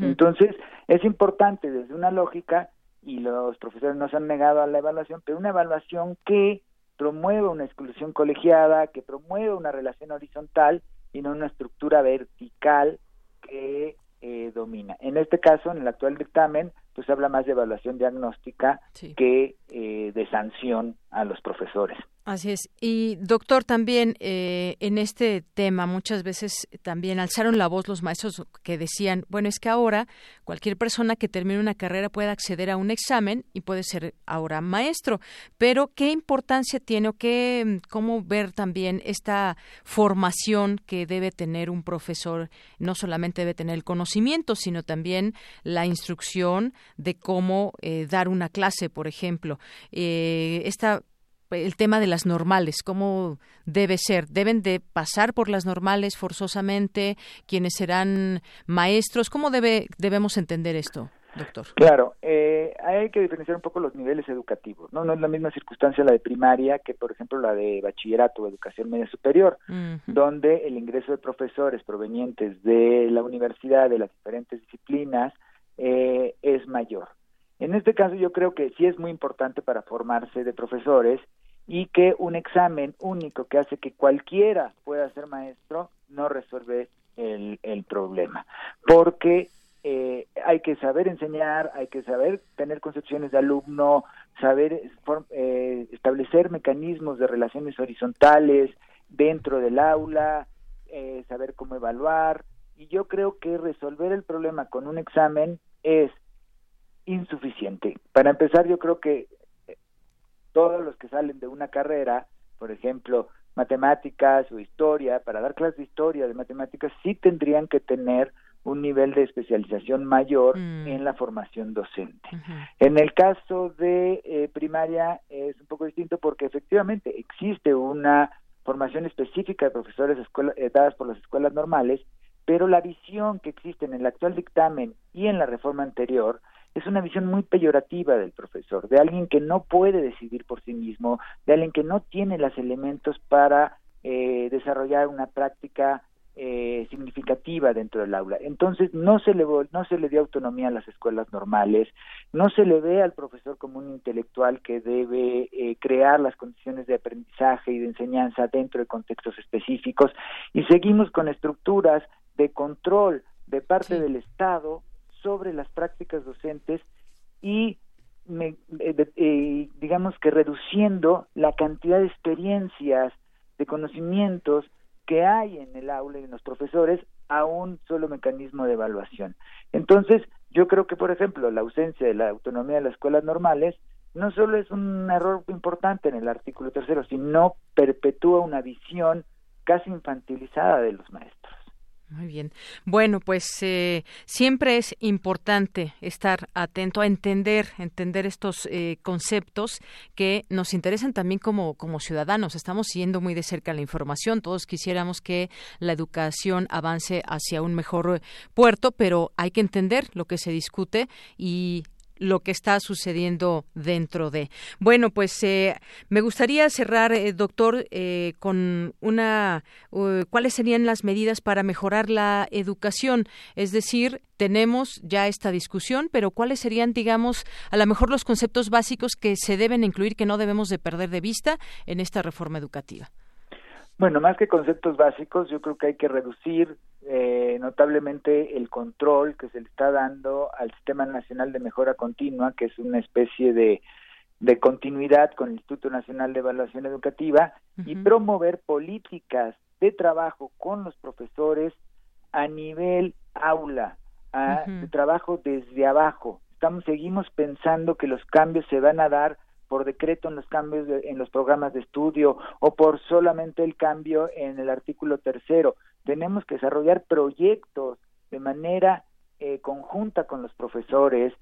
Entonces, es importante desde una lógica, y los profesores nos han negado a la evaluación, pero una evaluación que promueve una exclusión colegiada, que promueve una relación horizontal y no una estructura vertical que eh, domina. En este caso, en el actual dictamen, pues habla más de evaluación diagnóstica que eh, de sanción a los profesores. Así es. Y doctor, también eh, en este tema muchas veces también alzaron la voz los maestros que decían, bueno, es que ahora cualquier persona que termine una carrera puede acceder a un examen y puede ser ahora maestro, pero ¿qué importancia tiene o qué, cómo ver también esta formación que debe tener un profesor? No solamente debe tener el conocimiento, sino también la instrucción de cómo eh, dar una clase, por ejemplo. Eh, esta el tema de las normales, cómo debe ser. ¿Deben de pasar por las normales forzosamente quienes serán maestros? ¿Cómo debe, debemos entender esto? Doctor. Claro, eh, hay que diferenciar un poco los niveles educativos, ¿no? No es la misma circunstancia la de primaria que, por ejemplo, la de bachillerato o educación media superior, donde el ingreso de profesores provenientes de la universidad, de las diferentes disciplinas, eh, es mayor. En este caso yo creo que sí es muy importante para formarse de profesores y que un examen único que hace que cualquiera pueda ser maestro no resuelve el, el problema, porque eh, hay que saber enseñar, hay que saber tener concepciones de alumno, saber eh, establecer mecanismos de relaciones horizontales dentro del aula, eh, saber cómo evaluar, y yo creo que resolver el problema con un examen es insuficiente. Para empezar, yo creo que todos los que salen de una carrera, por ejemplo, matemáticas o historia, para dar clases de historia, de matemáticas, sí tendrían que tener un nivel de especialización mayor mm. en la formación docente. En el caso de eh, primaria es un poco distinto porque efectivamente existe una formación específica de profesores eh, dadas por las escuelas normales, pero la visión que existe en el actual dictamen y en la reforma anterior es una visión muy peyorativa del profesor, de alguien que no puede decidir por sí mismo, de alguien que no tiene los elementos para eh, desarrollar una práctica eh, significativa dentro del aula. Entonces no se le no se le dio autonomía a las escuelas normales, no se le ve al profesor como un intelectual que debe eh, crear las condiciones de aprendizaje y de enseñanza dentro de contextos específicos y seguimos con estructuras de control de parte del Estado sobre las prácticas docentes y eh, eh, digamos que reduciendo la cantidad de experiencias, de conocimientos que hay en el aula y en los profesores a un solo mecanismo de evaluación. Entonces, yo creo que, por ejemplo, la ausencia de la autonomía de las escuelas normales no solo es un error importante en el artículo tercero, sino perpetúa una visión casi infantilizada de los maestros. Muy bien. Bueno, pues eh, siempre es importante estar atento a entender, entender estos eh, conceptos que nos interesan también como, como ciudadanos. Estamos siguiendo muy de cerca la información. Todos quisiéramos que la educación avance hacia un mejor puerto, pero hay que entender lo que se discute y lo que está sucediendo dentro de. Bueno, pues eh, me gustaría cerrar, eh, doctor, eh, con una. ¿Cuáles serían las medidas para mejorar la educación? Es decir, tenemos ya esta discusión, pero ¿cuáles serían, digamos, a lo mejor los conceptos básicos que se deben incluir, que no debemos de perder de vista en esta reforma educativa? Bueno, más que conceptos básicos, yo creo que hay que reducir eh, notablemente el control que se le está dando al Sistema Nacional de Mejora Continua, que es una especie de, de continuidad con el Instituto Nacional de Evaluación Educativa, y promover políticas de trabajo con los profesores a nivel aula, de trabajo desde abajo. Estamos, seguimos pensando que los cambios se van a dar por decreto en los cambios en los programas de estudio o por solamente el cambio en el artículo tercero. Tenemos que desarrollar proyectos de manera eh, conjunta con los profesores,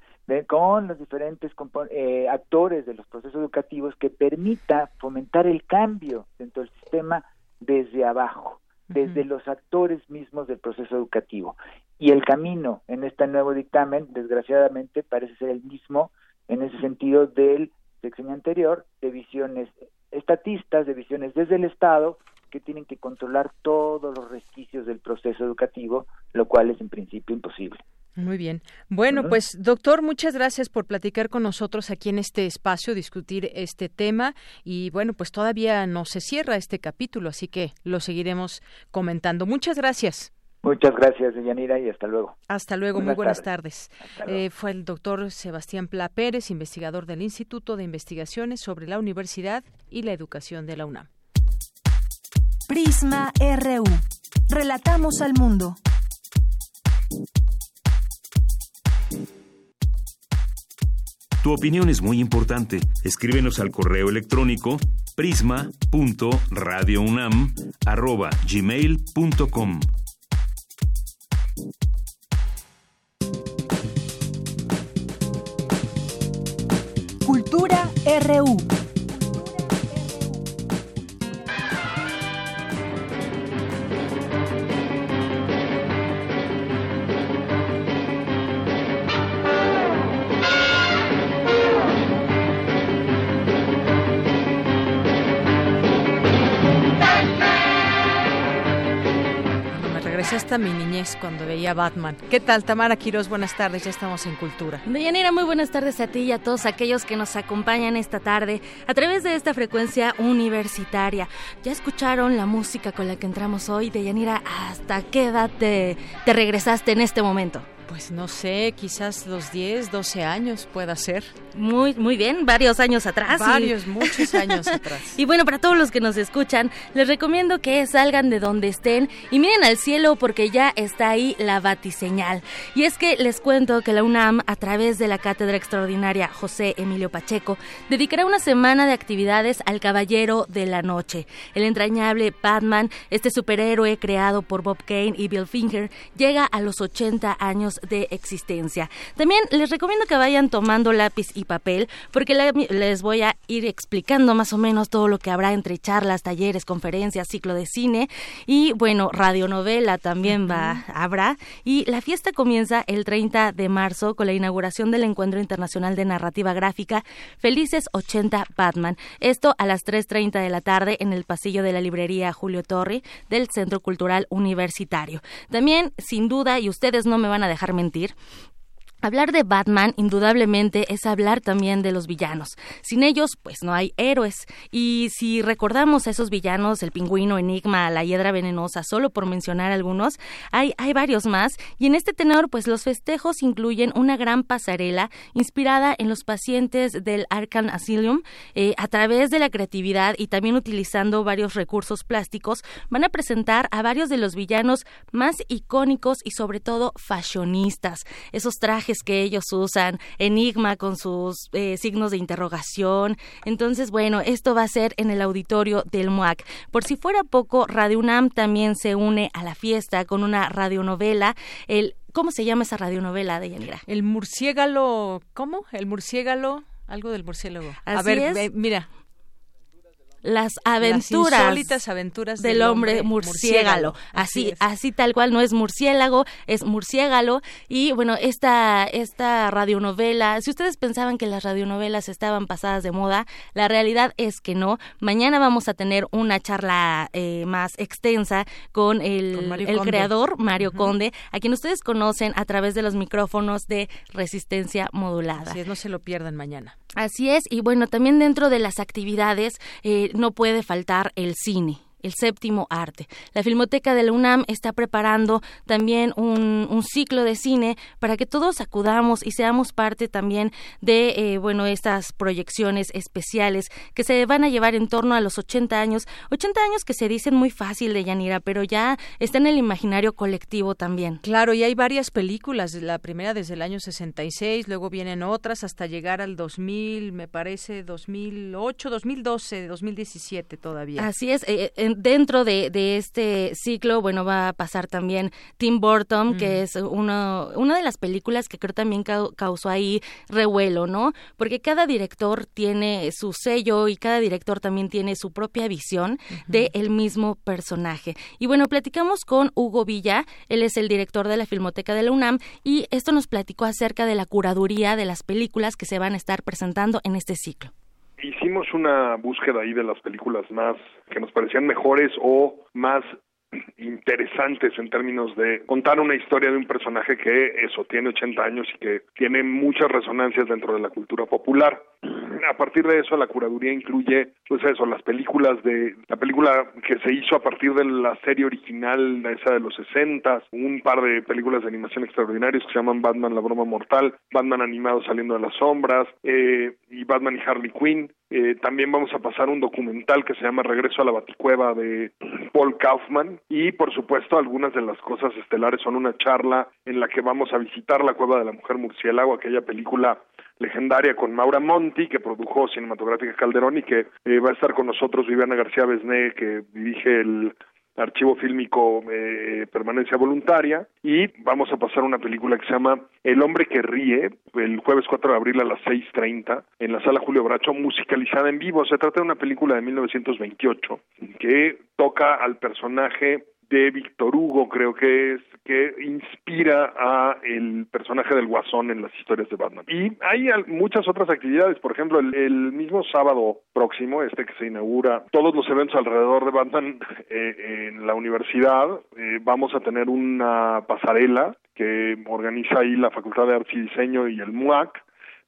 con los diferentes eh, actores de los procesos educativos que permita fomentar el cambio dentro del sistema desde abajo, desde los actores mismos del proceso educativo. Y el camino en este nuevo dictamen, desgraciadamente, parece ser el mismo en ese sentido del sexenio anterior de visiones estatistas, de visiones desde el Estado, que tienen que controlar todos los resquicios del proceso educativo, lo cual es en principio imposible. Muy bien. Bueno, pues doctor, muchas gracias por platicar con nosotros aquí en este espacio, discutir este tema y bueno, pues todavía no se cierra este capítulo, así que lo seguiremos comentando. Muchas gracias. Muchas gracias, Yanira, y hasta luego. Hasta luego, muy buenas tardes. Eh, fue el doctor Sebastián Pla Pérez, investigador del Instituto de Investigaciones sobre la Universidad y la Educación de la UNAM. Prisma RU. Relatamos al mundo. Tu opinión es muy importante. Escríbenos al correo electrónico prisma.radiounam@gmail.com. RU. Mi niñez cuando veía Batman. ¿Qué tal, Tamara Quiroz? Buenas tardes, ya estamos en Cultura. Deyanira, muy buenas tardes a ti y a todos aquellos que nos acompañan esta tarde a través de esta frecuencia universitaria. ¿Ya escucharon la música con la que entramos hoy? Deyanira, ¿hasta qué edad te regresaste en este momento? Pues no sé, quizás los 10, 12 años pueda ser. Muy, muy bien, varios años atrás. Varios, muchos años atrás. y bueno, para todos los que nos escuchan, les recomiendo que salgan de donde estén y miren al cielo porque ya está ahí la batiseñal. Y es que les cuento que la UNAM, a través de la Cátedra Extraordinaria José Emilio Pacheco, dedicará una semana de actividades al Caballero de la Noche. El entrañable Batman, este superhéroe creado por Bob Kane y Bill Finger, llega a los 80 años de existencia. También les recomiendo que vayan tomando lápiz y papel porque les voy a ir explicando más o menos todo lo que habrá entre charlas, talleres, conferencias, ciclo de cine y bueno, radionovela también va habrá y la fiesta comienza el 30 de marzo con la inauguración del Encuentro Internacional de Narrativa Gráfica Felices 80 Batman. Esto a las 3:30 de la tarde en el pasillo de la librería Julio Torri del Centro Cultural Universitario. También, sin duda, y ustedes no me van a dejar mentir, Hablar de Batman indudablemente es hablar también de los villanos. Sin ellos, pues no hay héroes. Y si recordamos a esos villanos, el pingüino, Enigma, la hiedra venenosa, solo por mencionar algunos, hay, hay varios más. Y en este tenor, pues los festejos incluyen una gran pasarela inspirada en los pacientes del Arkham Asylum. Eh, a través de la creatividad y también utilizando varios recursos plásticos, van a presentar a varios de los villanos más icónicos y sobre todo fashionistas. Esos trajes que ellos usan, Enigma con sus eh, signos de interrogación. Entonces, bueno, esto va a ser en el auditorio del MUAC. Por si fuera poco, Radio UNAM también se une a la fiesta con una radionovela, el ¿Cómo se llama esa radionovela de Yanira? El murciégalo, ¿cómo? El murciégalo, algo del murciélago. a ver, mira, las aventuras, aventuras del, hombre, murciélago. Así, así, tal cual no es murciélago, es murciégalo. Y bueno, esta, esta radionovela, si ustedes pensaban que las radionovelas estaban pasadas de moda, la realidad es que no. Mañana vamos a tener una charla eh, más extensa con el, el creador, Mario Conde, a quien ustedes conocen a través de los micrófonos de resistencia modulada. Así es, no se lo pierdan mañana. Así es, y bueno, también dentro de las actividades eh, no puede faltar el cine el séptimo arte. La Filmoteca de la UNAM está preparando también un, ciclo de cine para que todos acudamos y seamos parte también de, eh, bueno, estas proyecciones especiales que se van a llevar en torno a los 80 años. 80 años que se dicen muy fácil de Yanira, pero ya está en el imaginario colectivo también. Claro, y hay varias películas, la primera desde el año 66, luego vienen otras hasta llegar al 2000, me parece, 2008, 2012, 2017 todavía. Así es, eh, dentro de, este ciclo, bueno, va a pasar también Tim Burton, que mm. es uno, una de las películas que creo también causó ahí revuelo, ¿no? Porque cada director tiene su sello y cada director también tiene su propia visión de el mismo personaje. Y bueno, platicamos con Hugo Villa, él es el director de la Filmoteca de la UNAM y esto nos platicó acerca de la curaduría de las películas que se van a estar presentando en este ciclo hicimos una búsqueda ahí de las películas más que nos parecían mejores o más interesantes en términos de contar una historia de un personaje que eso tiene 80 años y que tiene muchas resonancias dentro de la cultura popular. a partir de eso la curaduría incluye pues eso, las películas de la película que se hizo a partir de la serie original, esa de los 60, un par de películas de animación extraordinarias que se llaman Batman la broma mortal, Batman animado saliendo de las sombras eh, y Batman y Harley Quinn. Eh, también vamos a pasar un documental que se llama Regreso a la Baticueva de Paul Kaufman. Y por supuesto algunas de las cosas estelares son una charla en la que vamos a visitar la Cueva de la Mujer Murciélago, aquella película legendaria con Maura Monti, que produjo Cinematográfica Calderón y que eh, va a estar con nosotros Viviana García Besné, que dirige el archivo fílmico eh, Permanencia Voluntaria y vamos a pasar una película que se llama El hombre que ríe el jueves 4 de abril a las 6.30 en la sala Julio Bracho musicalizada en vivo. Se trata de una película de 1928 que toca al personaje de Víctor Hugo, creo que es, que inspira a el personaje del Guasón en las historias de Batman. Y hay muchas otras actividades, por ejemplo, el, mismo sábado próximo, este que se inaugura, todos los eventos alrededor de Batman eh, en la universidad, eh, vamos a tener una pasarela que organiza ahí la Facultad de Artes y Diseño y el MUAC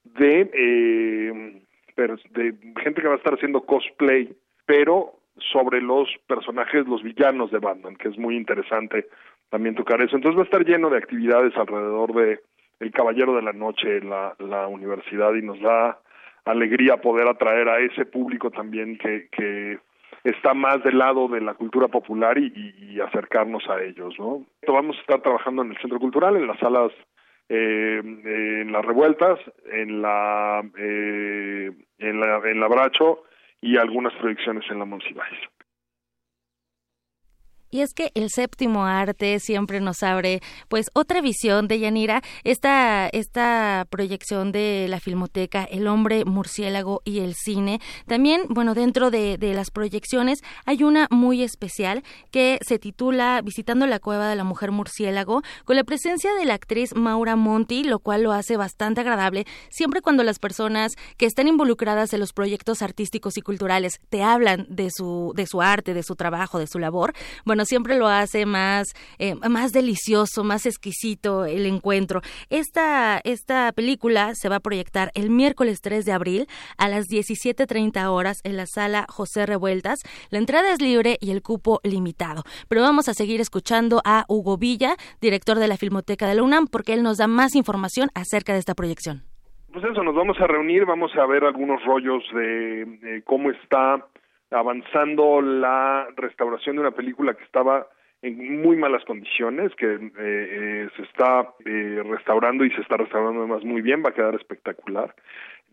de, eh, de gente que va a estar haciendo cosplay, pero sobre los personajes, los villanos de Batman, que es muy interesante también tocar eso. Entonces va a estar lleno de actividades alrededor de El Caballero de la Noche la, la universidad y nos da alegría poder atraer a ese público también que, que está más del lado de la cultura popular y, y, acercarnos a ellos, ¿no? Vamos a estar trabajando en el Centro Cultural, en las salas, eh, en las revueltas, en la, eh, en la, en la Bracho y algunas proyecciones en la municipal. Y es que el séptimo arte siempre nos abre, pues, otra visión de Yanira, esta, esta proyección de la filmoteca, el hombre murciélago y el cine. También, bueno, dentro de, de las proyecciones hay una muy especial que se titula Visitando la cueva de la mujer murciélago, con la presencia de la actriz Maura Monti, lo cual lo hace bastante agradable, siempre cuando las personas que están involucradas en los proyectos artísticos y culturales te hablan de su, de su arte, de su trabajo, de su labor. Bueno, siempre lo hace más, eh, más delicioso, más exquisito el encuentro. Esta, esta película se va a proyectar el miércoles 3 de abril a las 17.30 horas en la sala José Revueltas. La entrada es libre y el cupo limitado. Pero vamos a seguir escuchando a Hugo Villa, director de la Filmoteca de la UNAM, porque él nos da más información acerca de esta proyección. Pues eso, nos vamos a reunir, vamos a ver algunos rollos de cómo está avanzando la restauración de una película que estaba en muy malas condiciones, que eh, eh, se está eh, restaurando y se está restaurando además muy bien, va a quedar espectacular.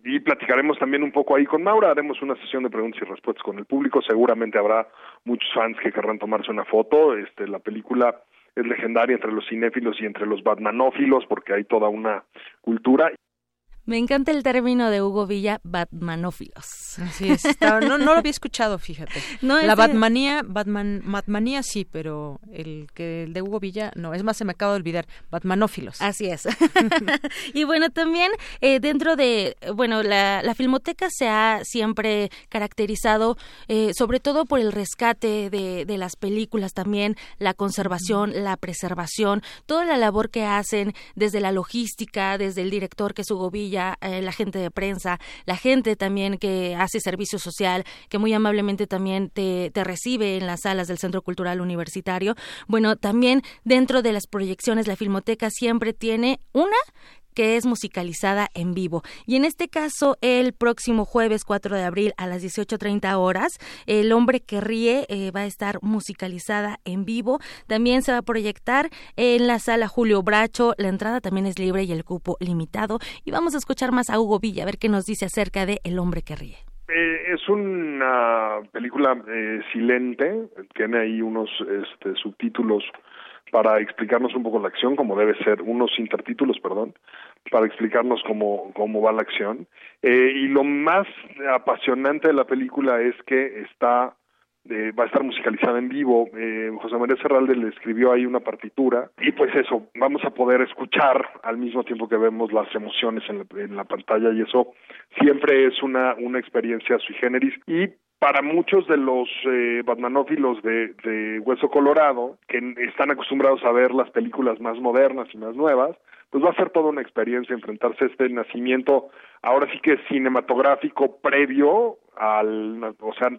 Y platicaremos también un poco ahí con Maura, haremos una sesión de preguntas y respuestas con el público, seguramente habrá muchos fans que querrán tomarse una foto, este, la película es legendaria entre los cinéfilos y entre los batmanófilos porque hay toda una cultura. Me encanta el término de Hugo Villa, Batmanófilos. Así es. no, lo había escuchado, fíjate. la Batmanía, Batman, Batmanía sí, pero el que el de Hugo Villa, no, es más, se me acaba de olvidar, Batmanófilos. Así es. y bueno, también eh, dentro de, bueno, la, la, filmoteca se ha siempre caracterizado eh, sobre todo por el rescate de, de las películas también, la conservación, la preservación, toda la labor que hacen desde la logística, desde el director que es Hugo Villa, eh, la gente de prensa, la gente también que hace servicio social, que muy amablemente también te, te recibe en las salas del Centro Cultural Universitario. Bueno, también dentro de las proyecciones, la Filmoteca siempre tiene una que es musicalizada en vivo. Y en este caso, el próximo jueves 4 de abril a las 18.30 horas, El hombre que ríe eh, va a estar musicalizada en vivo. También se va a proyectar en la sala Julio Bracho. La entrada también es libre y el cupo limitado. Y vamos a escuchar más a Hugo Villa, a ver qué nos dice acerca de El hombre que ríe. Eh, es una película eh, silente, tiene ahí unos este, subtítulos para explicarnos un poco la acción, como debe ser, unos intertítulos, perdón, para explicarnos cómo, cómo va la acción. Eh, y lo más apasionante de la película es que está eh, va a estar musicalizada en vivo. Eh, José María Serralde le escribió ahí una partitura y pues eso, vamos a poder escuchar al mismo tiempo que vemos las emociones en la, en la pantalla y eso siempre es una, una experiencia sui generis y para muchos de los eh, batmanófilos de, Hueso Colorado, que están acostumbrados a ver las películas más modernas y más nuevas, pues va a ser toda una experiencia enfrentarse a este nacimiento, ahora sí que cinematográfico previo al, o sea,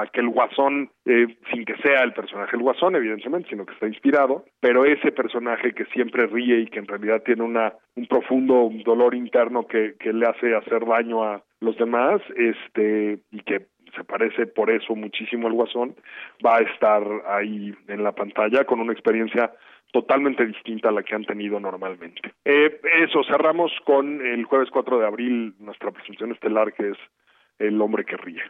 a que el guasón, eh, sin que sea el personaje el guasón, evidentemente, sino que está inspirado, pero ese personaje que siempre ríe y que en realidad tiene una, un profundo dolor interno que, que le hace hacer daño a los demás, este, y que se parece por eso muchísimo al guasón, va a estar ahí en la pantalla con una experiencia totalmente distinta a la que han tenido normalmente. Eh, eso, cerramos con el jueves 4 de abril nuestra presentación estelar que es El hombre que ríe.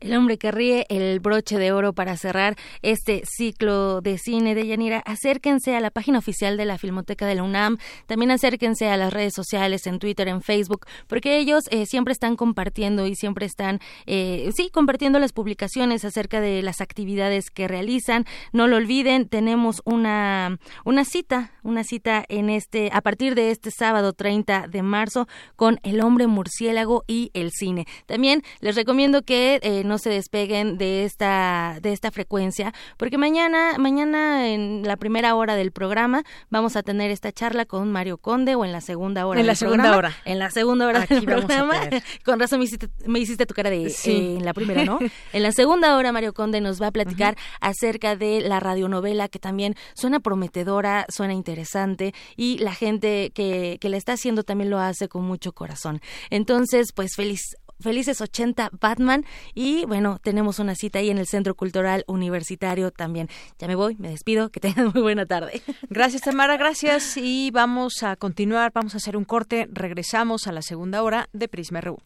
El hombre que ríe, el broche de oro para cerrar este ciclo de cine de Yanira. Acérquense a la página oficial de la Filmoteca de la UNAM. También acérquense a las redes sociales, en Twitter, en Facebook, porque ellos eh, siempre están compartiendo y siempre están, eh, sí, compartiendo las publicaciones acerca de las actividades que realizan. No lo olviden, tenemos una, una cita, una cita en este, a partir de este sábado 30 de marzo con El hombre murciélago y el cine. También les recomiendo que eh, no se despeguen de esta, de esta frecuencia, porque mañana, mañana en la primera hora del programa vamos a tener esta charla con Mario Conde o en la segunda hora. En la segunda hora. En la segunda hora del programa. Con razón me hiciste, me hiciste tu cara de sí. Eh, en la primera, ¿no? en la segunda hora Mario Conde nos va a platicar acerca de la radionovela que también suena prometedora, suena interesante y la gente que, que la está haciendo también lo hace con mucho corazón. Entonces, pues feliz Felices 80 Batman y bueno, tenemos una cita ahí en el Centro Cultural Universitario también. Ya me voy, me despido, que tengan muy buena tarde. Gracias Tamara, gracias y vamos a continuar, vamos a hacer un corte, regresamos a la segunda hora de Prisma RU.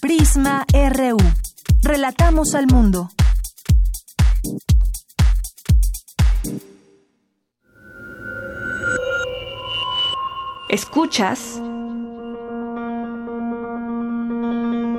Prisma RU. Relatamos al mundo. Escuchas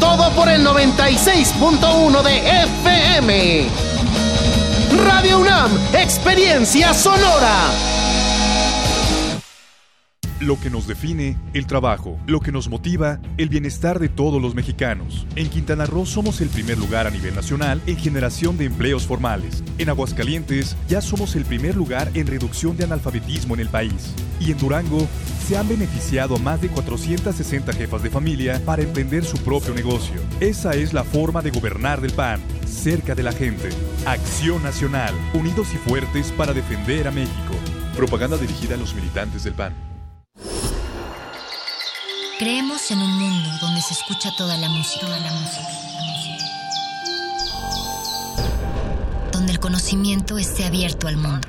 todo por el 96.1 de FM. Radio UNAM, experiencia sonora. Lo que nos define, el trabajo. Lo que nos motiva, el bienestar de todos los mexicanos. En Quintana Roo somos el primer lugar a nivel nacional en generación de empleos formales. En Aguascalientes ya somos el primer lugar en reducción de analfabetismo en el país. Y en Durango se han beneficiado a más de 460 jefas de familia para emprender su propio negocio. Esa es la forma de gobernar del PAN, cerca de la gente. Acción Nacional, unidos y fuertes para defender a México. Propaganda dirigida a los militantes del PAN. Creemos en un mundo donde se escucha toda la música, toda la música, donde el conocimiento esté abierto al mundo,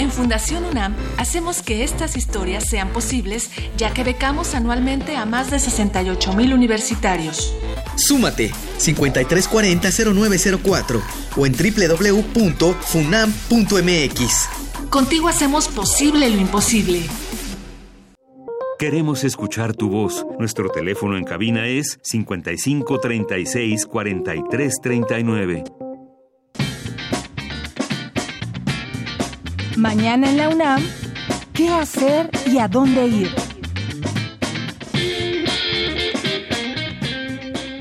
En Fundación UNAM hacemos que estas historias sean posibles, ya que becamos anualmente a más de 68 mil universitarios. Súmate 5340-0904 o en www.funam.mx. Contigo hacemos posible lo imposible. Queremos escuchar tu voz. Nuestro teléfono en cabina es 5536 4339. Mañana en la UNAM, ¿qué hacer y a dónde ir?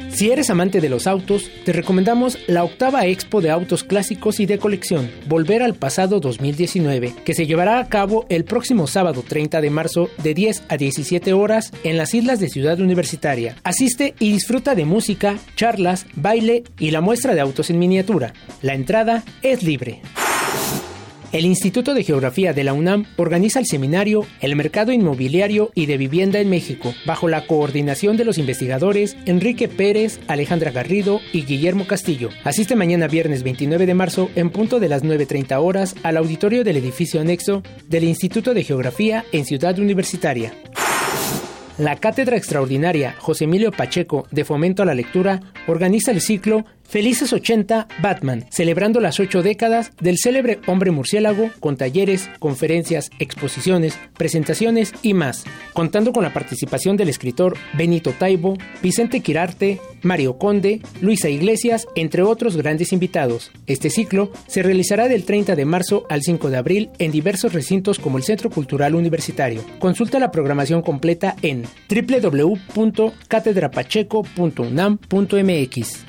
Si eres amante de los autos, te recomendamos la octava Expo de Autos Clásicos y de Colección, Volver al Pasado 2019, que se llevará a cabo el próximo sábado 30 de marzo de 10 a 17 horas en las islas de Ciudad Universitaria. Asiste y disfruta de música, charlas, baile y la muestra de autos en miniatura. La entrada es libre. El Instituto de Geografía de la UNAM organiza el seminario El mercado inmobiliario y de vivienda en México, bajo la coordinación de los investigadores Enrique Pérez, Alejandra Garrido y Guillermo Castillo. Asiste mañana viernes 29 de marzo en punto de las 9.30 horas al auditorio del edificio anexo del Instituto de Geografía en Ciudad Universitaria. La Cátedra Extraordinaria José Emilio Pacheco de Fomento a la Lectura organiza el ciclo Felices 80 Batman, celebrando las ocho décadas del célebre hombre murciélago con talleres, conferencias, exposiciones, presentaciones y más, contando con la participación del escritor Benito Taibo, Vicente Quirarte, Mario Conde, Luisa Iglesias, entre otros grandes invitados. Este ciclo se realizará del 30 de marzo al 5 de abril en diversos recintos como el Centro Cultural Universitario. Consulta la programación completa en www.catedrapacheco.unam.mx.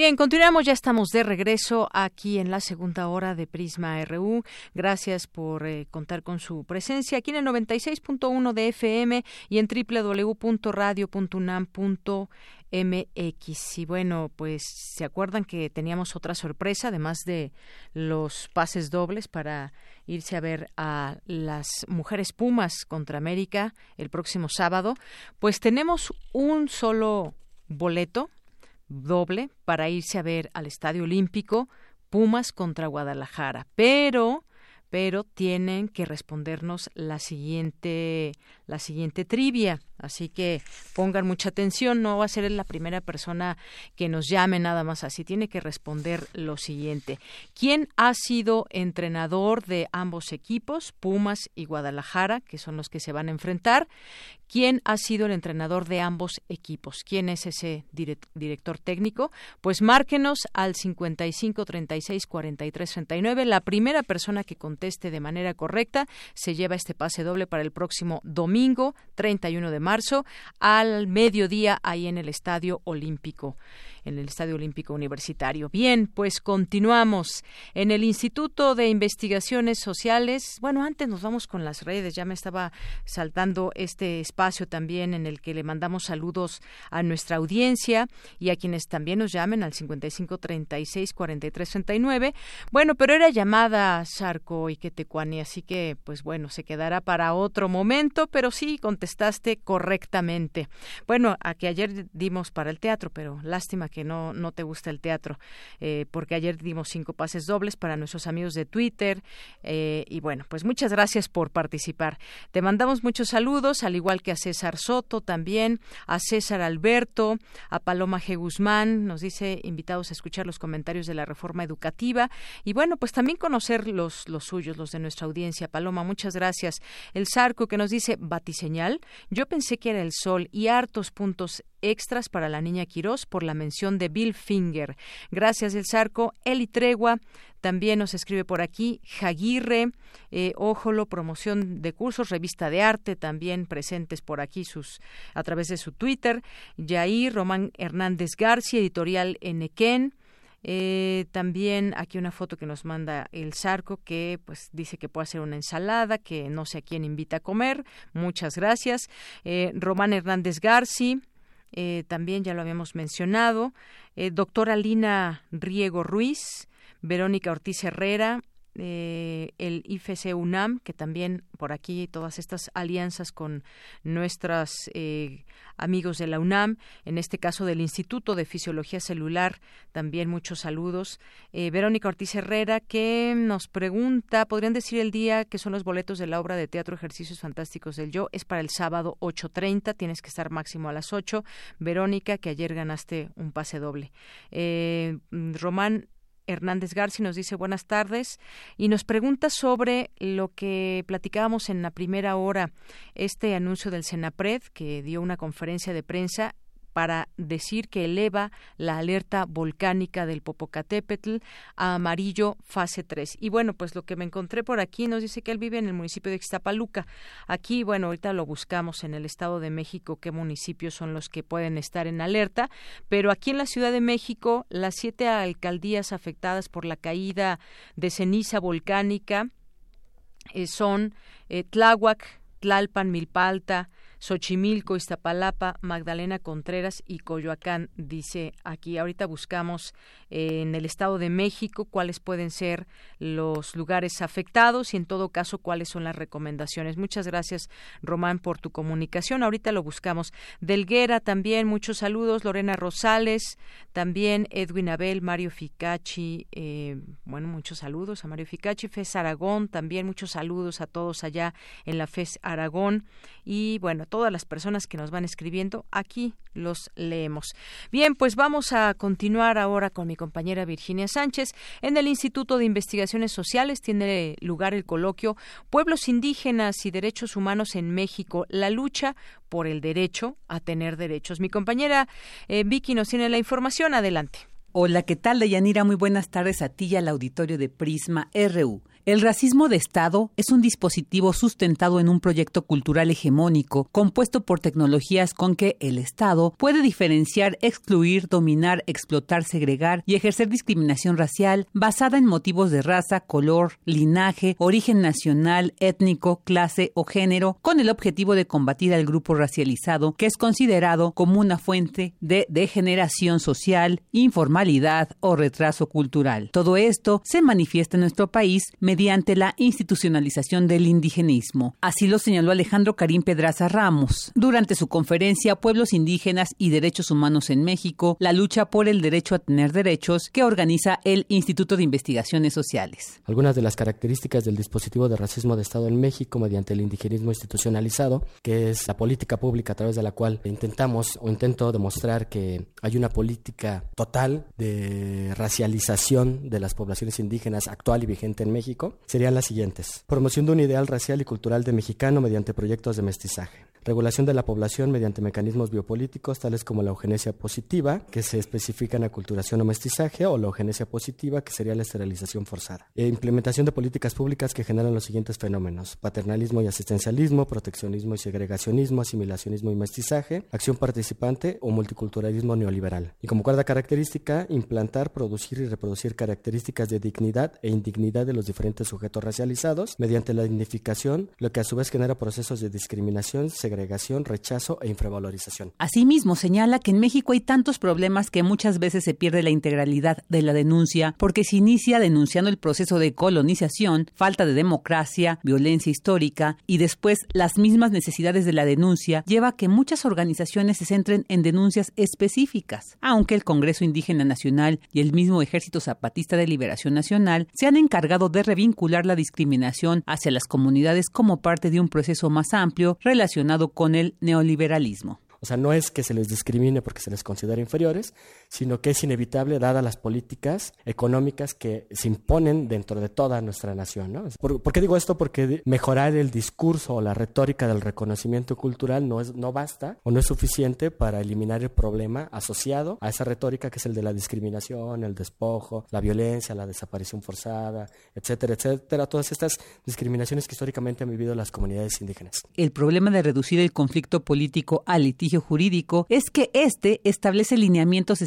Bien, continuamos, ya estamos de regreso aquí en la segunda hora de Prisma RU. Gracias por eh, contar con su presencia aquí en el 96.1 de FM y en www.radio.unam.mx. Y bueno, pues se acuerdan que teníamos otra sorpresa, además de los pases dobles para irse a ver a las mujeres Pumas contra América el próximo sábado, pues tenemos un solo boleto doble para irse a ver al Estadio Olímpico Pumas contra Guadalajara, pero pero tienen que respondernos la siguiente la siguiente trivia. Así que pongan mucha atención, no va a ser la primera persona que nos llame nada más así, tiene que responder lo siguiente. ¿Quién ha sido entrenador de ambos equipos, Pumas y Guadalajara, que son los que se van a enfrentar? ¿Quién ha sido el entrenador de ambos equipos? ¿Quién es ese director técnico? Pues márquenos al 55 36 43 39. La primera persona que conteste de manera correcta se lleva este pase doble para el próximo domingo 31 de marzo al mediodía ahí en el Estadio Olímpico en el Estadio Olímpico Universitario. Bien, pues continuamos. En el Instituto de Investigaciones Sociales, bueno, antes nos vamos con las redes, ya me estaba saltando este espacio también en el que le mandamos saludos a nuestra audiencia y a quienes también nos llamen al 55 36 43 39. Bueno, pero era llamada Sarco y Quetecuani, así que pues bueno, se quedará para otro momento, pero sí contestaste correctamente. Bueno, a que ayer dimos para el teatro, pero lástima que no, no te gusta el teatro, eh, porque ayer dimos cinco pases dobles para nuestros amigos de Twitter. Eh, y bueno, pues muchas gracias por participar. Te mandamos muchos saludos, al igual que a César Soto también, a César Alberto, a Paloma G. Guzmán, nos dice invitados a escuchar los comentarios de la reforma educativa. Y bueno, pues también conocer los, los suyos, los de nuestra audiencia. Paloma, muchas gracias. El Zarco que nos dice batiseñal. Yo pensé que era el sol y hartos puntos extras para la niña Quirós por la mención de Bill Finger. Gracias, El Zarco. Eli Tregua también nos escribe por aquí. Jaguirre, eh, Ójolo, promoción de cursos, revista de arte, también presentes por aquí sus a través de su Twitter. Yair, Román Hernández García, editorial Enequén. Eh, también aquí una foto que nos manda el Zarco que pues dice que puede hacer una ensalada, que no sé a quién invita a comer. Muchas gracias. Eh, Román Hernández García. Eh, también ya lo habíamos mencionado, eh, doctora Lina Riego Ruiz, Verónica Ortiz Herrera, eh, el IFC UNAM, que también por aquí todas estas alianzas con nuestros eh, amigos de la UNAM, en este caso del Instituto de Fisiología Celular, también muchos saludos. Eh, Verónica Ortiz Herrera, que nos pregunta, ¿podrían decir el día que son los boletos de la obra de teatro Ejercicios Fantásticos del Yo? Es para el sábado 8.30, tienes que estar máximo a las 8. Verónica, que ayer ganaste un pase doble. Román Hernández García nos dice buenas tardes y nos pregunta sobre lo que platicábamos en la primera hora, este anuncio del Senapred que dio una conferencia de prensa para decir que eleva la alerta volcánica del Popocatépetl a amarillo fase 3. Y bueno, pues lo que me encontré por aquí nos dice que él vive en el municipio de Ixtapaluca. Aquí, bueno, ahorita lo buscamos en el Estado de México qué municipios son los que pueden estar en alerta, pero aquí en la Ciudad de México las siete alcaldías afectadas por la caída de ceniza volcánica eh, son eh, Tláhuac, Tlalpan, Milpalta, Xochimilco, Iztapalapa, Magdalena Contreras y Coyoacán, dice aquí. Ahorita buscamos eh, en el Estado de México cuáles pueden ser los lugares afectados y en todo caso cuáles son las recomendaciones. Muchas gracias, Román, por tu comunicación. Ahorita lo buscamos. Delguera también, muchos saludos. Lorena Rosales, también Edwin Abel, Mario Ficachi, eh, bueno, muchos saludos a Mario Ficachi, FES Aragón, también muchos saludos a todos allá en la FES Aragón. Y bueno, todas las personas que nos van escribiendo, aquí los leemos. Bien, pues vamos a continuar ahora con mi compañera Virginia Sánchez. En el Instituto de Investigaciones Sociales tiene lugar el coloquio Pueblos indígenas y derechos humanos en México, la lucha por el derecho a tener derechos. Mi compañera eh, Vicky nos tiene la información. Adelante. Hola, ¿qué tal, Deyanira? Muy buenas tardes a ti y al auditorio de Prisma RU. El racismo de Estado es un dispositivo sustentado en un proyecto cultural hegemónico compuesto por tecnologías con que el Estado puede diferenciar, excluir, dominar, explotar, segregar y ejercer discriminación racial basada en motivos de raza, color, linaje, origen nacional, étnico, clase o género, con el objetivo de combatir al grupo racializado que es considerado como una fuente de degeneración social, informalidad o retraso cultural. Todo esto se manifiesta en nuestro país mediante la institucionalización del indigenismo. Así lo señaló Alejandro Karim Pedraza Ramos durante su conferencia Pueblos indígenas y derechos humanos en México, la lucha por el derecho a tener derechos que organiza el Instituto de Investigaciones Sociales. Algunas de las características del dispositivo de racismo de Estado en México mediante el indigenismo institucionalizado, que es la política pública a través de la cual intentamos o intento demostrar que hay una política total de racialización de las poblaciones indígenas actual y vigente en México serían las siguientes. Promoción de un ideal racial y cultural de mexicano mediante proyectos de mestizaje regulación de la población mediante mecanismos biopolíticos tales como la eugenesia positiva, que se especifica en aculturación o mestizaje, o la eugenesia positiva, que sería la esterilización forzada. E implementación de políticas públicas que generan los siguientes fenómenos: paternalismo y asistencialismo, proteccionismo y segregacionismo, asimilacionismo y mestizaje, acción participante o multiculturalismo neoliberal. Y como cuarta característica, implantar, producir y reproducir características de dignidad e indignidad de los diferentes sujetos racializados mediante la dignificación, lo que a su vez genera procesos de discriminación, rechazo e infravalorización. Asimismo, señala que en México hay tantos problemas que muchas veces se pierde la integralidad de la denuncia porque se inicia denunciando el proceso de colonización, falta de democracia, violencia histórica y después las mismas necesidades de la denuncia lleva a que muchas organizaciones se centren en denuncias específicas, aunque el Congreso Indígena Nacional y el mismo Ejército Zapatista de Liberación Nacional se han encargado de revincular la discriminación hacia las comunidades como parte de un proceso más amplio relacionado con el neoliberalismo. O sea, no es que se les discrimine porque se les considera inferiores, sino que es inevitable dadas las políticas económicas que se imponen dentro de toda nuestra nación. ¿no? ¿Por, qué digo esto? Porque mejorar el discurso o la retórica del reconocimiento cultural no, es, no basta o no es suficiente para eliminar el problema asociado a esa retórica que es el de la discriminación, el despojo, la violencia, la desaparición forzada, etcétera, etcétera. Todas estas discriminaciones que históricamente han vivido las comunidades indígenas. El problema de reducir el conflicto político al litigio jurídico es que éste establece lineamientos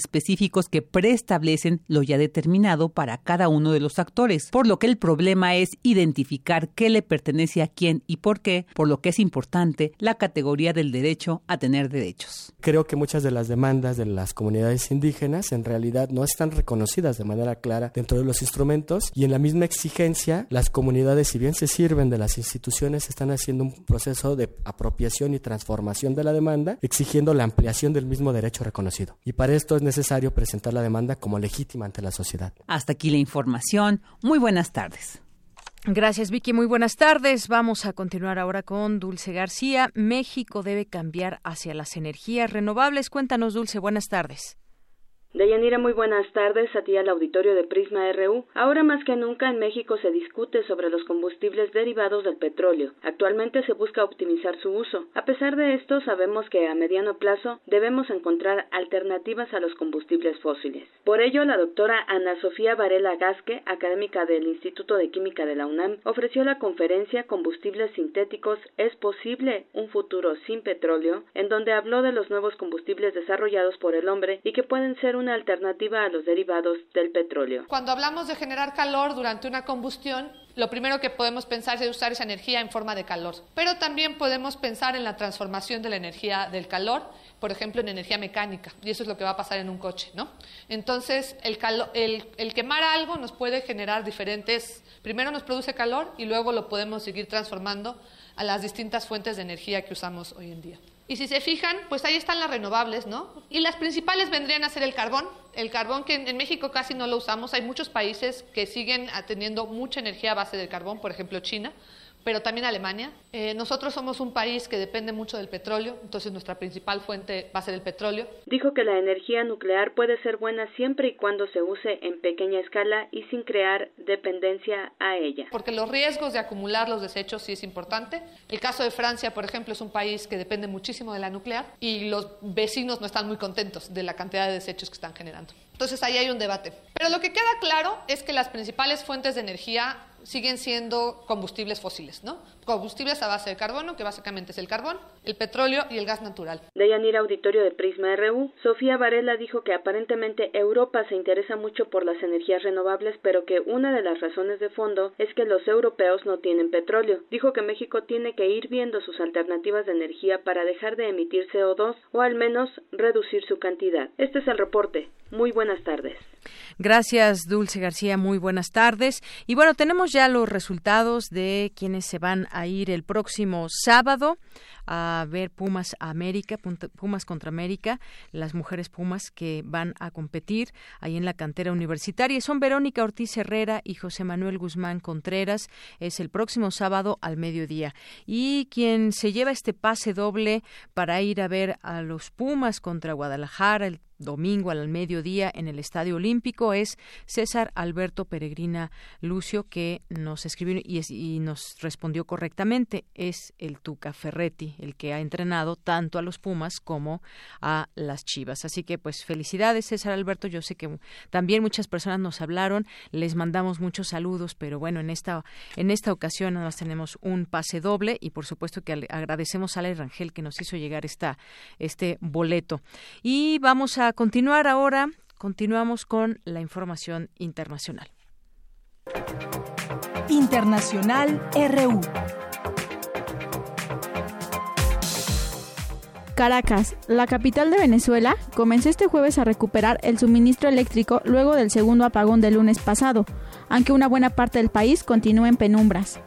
que preestablecen lo ya determinado para cada uno de los actores, por lo que el problema es identificar qué le pertenece a quién y por qué, por lo que es importante la categoría del derecho a tener derechos. Creo que muchas de las demandas de las comunidades indígenas en realidad no están reconocidas de manera clara dentro de los instrumentos y en la misma exigencia las comunidades, si bien se sirven de las instituciones, están haciendo un proceso de apropiación y transformación de la demanda, exigiendo la ampliación del mismo derecho reconocido. Y para esto es necesario presentar la demanda como legítima ante la sociedad. Hasta aquí la información. Muy buenas tardes. Gracias, Vicky. Muy buenas tardes. Vamos a continuar ahora con Dulce García. México debe cambiar hacia las energías renovables. Cuéntanos, Dulce. Buenas tardes. Deyanira, muy buenas tardes a ti al auditorio de Prisma RU. Ahora más que nunca en México se discute sobre los combustibles derivados del petróleo. Actualmente se busca optimizar su uso. A pesar de esto, sabemos que a mediano plazo debemos encontrar alternativas a los combustibles fósiles. Por ello, la doctora Ana Sofía Varela Gasque, académica del Instituto de Química de la UNAM, ofreció la conferencia Combustibles sintéticos es posible un futuro sin petróleo, en donde habló de los nuevos combustibles desarrollados por el hombre y que pueden ser un una alternativa a los derivados del petróleo. Cuando hablamos de generar calor durante una combustión, lo primero que podemos pensar es usar esa energía en forma de calor, pero también podemos pensar en la transformación de la energía del calor, por ejemplo, en energía mecánica, y eso es lo que va a pasar en un coche, ¿no? Entonces, el, el, el quemar algo nos puede generar diferentes, primero nos produce calor y luego lo podemos seguir transformando a las distintas fuentes de energía que usamos hoy en día. Y si se fijan, pues ahí están las renovables, ¿no? Y las principales vendrían a ser el carbón. El carbón que en México casi no lo usamos. Hay muchos países que siguen teniendo mucha energía a base del carbón, por ejemplo China pero también Alemania. Eh, nosotros somos un país que depende mucho del petróleo, entonces nuestra principal fuente va a ser el petróleo. Dijo que la energía nuclear puede ser buena siempre y cuando se use en pequeña escala y sin crear dependencia a ella. Porque los riesgos de acumular los desechos sí es importante. El caso de Francia, por ejemplo, es un país que depende muchísimo de la nuclear y los vecinos no están muy contentos de la cantidad de desechos que están generando. Entonces ahí hay un debate. Pero lo que queda claro es que las principales fuentes de energía siguen siendo combustibles fósiles, ¿no? Combustibles a base de carbono, que básicamente es el carbón, el petróleo y el gas natural. De Yanira Auditorio de Prisma RU, Sofía Varela dijo que aparentemente Europa se interesa mucho por las energías renovables, pero que una de las razones de fondo es que los europeos no tienen petróleo. Dijo que México tiene que ir viendo sus alternativas de energía para dejar de emitir CO2 o al menos reducir su cantidad. Este es el reporte. Muy buenas tardes. Gracias, Dulce García. Muy buenas tardes. Y bueno, tenemos ya los resultados de quienes se van a ir el próximo sábado a ver Pumas América, Pumas contra América, las mujeres Pumas que van a competir ahí en la cantera universitaria. Son Verónica Ortiz Herrera y José Manuel Guzmán Contreras. Es el próximo sábado al mediodía. Y quien se lleva este pase doble para ir a ver a los Pumas contra Guadalajara el domingo al mediodía en el Estadio Olímpico es César Alberto Peregrina Lucio, que nos escribió y, y, nos respondió correctamente. Es el Tuca Ferretti, el que ha entrenado tanto a los Pumas como a las Chivas. Así que, pues, felicidades, César Alberto. Yo sé que también muchas personas nos hablaron, les mandamos muchos saludos, pero bueno, en esta, en esta ocasión más tenemos un pase doble y, por supuesto, que agradecemos a Ale Rangel que nos hizo llegar esta, este boleto. Y vamos a continuar ahora, continuamos con la información internacional. Internacional RU. Caracas, la capital de Venezuela, comenzó este jueves a recuperar el suministro eléctrico luego del segundo apagón del lunes pasado, aunque una buena parte del país continúa en penumbras.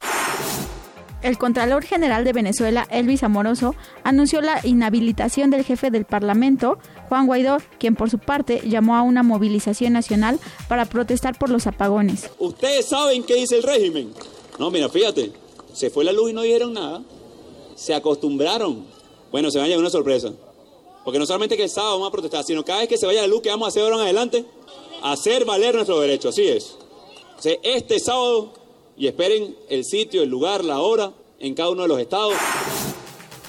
El Contralor General de Venezuela, Elvis Amoroso, anunció la inhabilitación del jefe del Parlamento, Juan Guaidó, quien por su parte llamó a una movilización nacional para protestar por los apagones. ¿Ustedes saben qué dice el régimen? No, mira, fíjate, se fue la luz y no dijeron nada. Se acostumbraron. Bueno, se va a llevar una sorpresa. Porque no solamente que el sábado vamos a protestar, sino cada vez que se vaya la luz, que vamos a hacer ahora en adelante? Hacer valer nuestro derecho, así es. este sábado y esperen el sitio, el lugar, la hora en cada uno de los estados.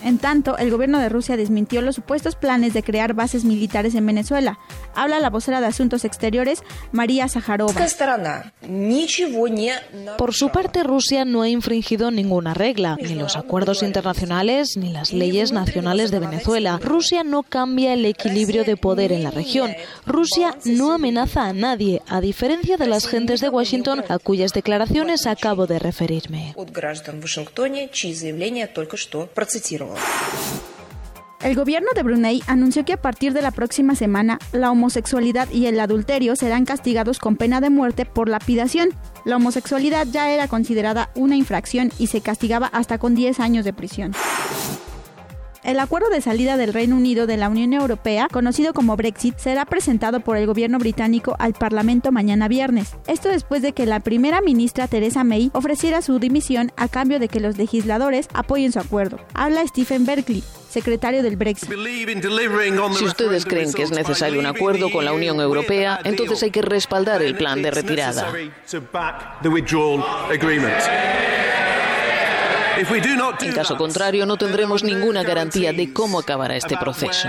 En tanto, el gobierno de Rusia desmintió los supuestos planes de crear bases militares en Venezuela. Habla la vocera de Asuntos Exteriores, María Zaharova. Por su parte, Rusia no ha infringido ninguna regla, ni los acuerdos internacionales ni las leyes nacionales de Venezuela. Rusia no cambia el equilibrio de poder en la región. Rusia no amenaza a nadie, a diferencia de las gentes de Washington a cuyas declaraciones acabo de referirme. El gobierno de Brunei anunció que a partir de la próxima semana la homosexualidad y el adulterio serán castigados con pena de muerte por lapidación. La homosexualidad ya era considerada una infracción y se castigaba hasta con 10 años de prisión. El acuerdo de salida del Reino Unido de la Unión Europea, conocido como Brexit, será presentado por el gobierno británico al Parlamento mañana viernes. Esto después de que la primera ministra Theresa May ofreciera su dimisión a cambio de que los legisladores apoyen su acuerdo. Habla Stephen Berkeley, secretario del Brexit. Si ustedes creen que es necesario un acuerdo con la Unión Europea, entonces hay que respaldar el plan de retirada. En caso contrario, no tendremos ninguna garantía de cómo acabará este proceso.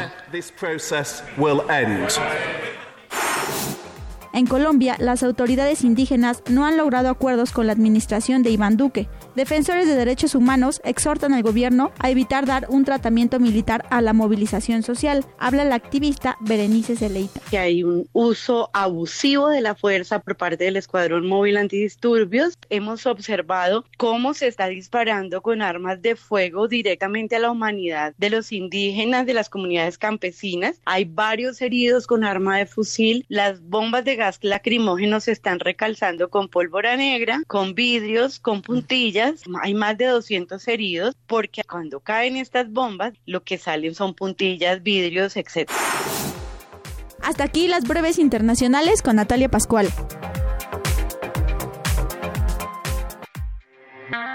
En Colombia, las autoridades indígenas no han logrado acuerdos con la administración de Iván Duque. Defensores de derechos humanos exhortan al gobierno a evitar dar un tratamiento militar a la movilización social. Habla la activista Berenice Celeita. Que hay un uso abusivo de la fuerza por parte del Escuadrón Móvil Antidisturbios. Hemos observado cómo se está disparando con armas de fuego directamente a la humanidad de los indígenas, de las comunidades campesinas. Hay varios heridos con arma de fusil. Las bombas de gas lacrimógenos se están recalzando con pólvora negra, con vidrios, con puntillas. Hay más de 200 heridos porque cuando caen estas bombas lo que salen son puntillas, vidrios, etc. Hasta aquí las breves internacionales con Natalia Pascual.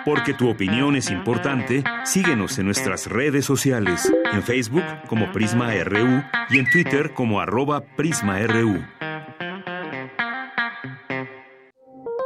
Porque tu opinión es importante, síguenos en nuestras redes sociales, en Facebook como Prisma RU y en Twitter como arroba PrismaRU.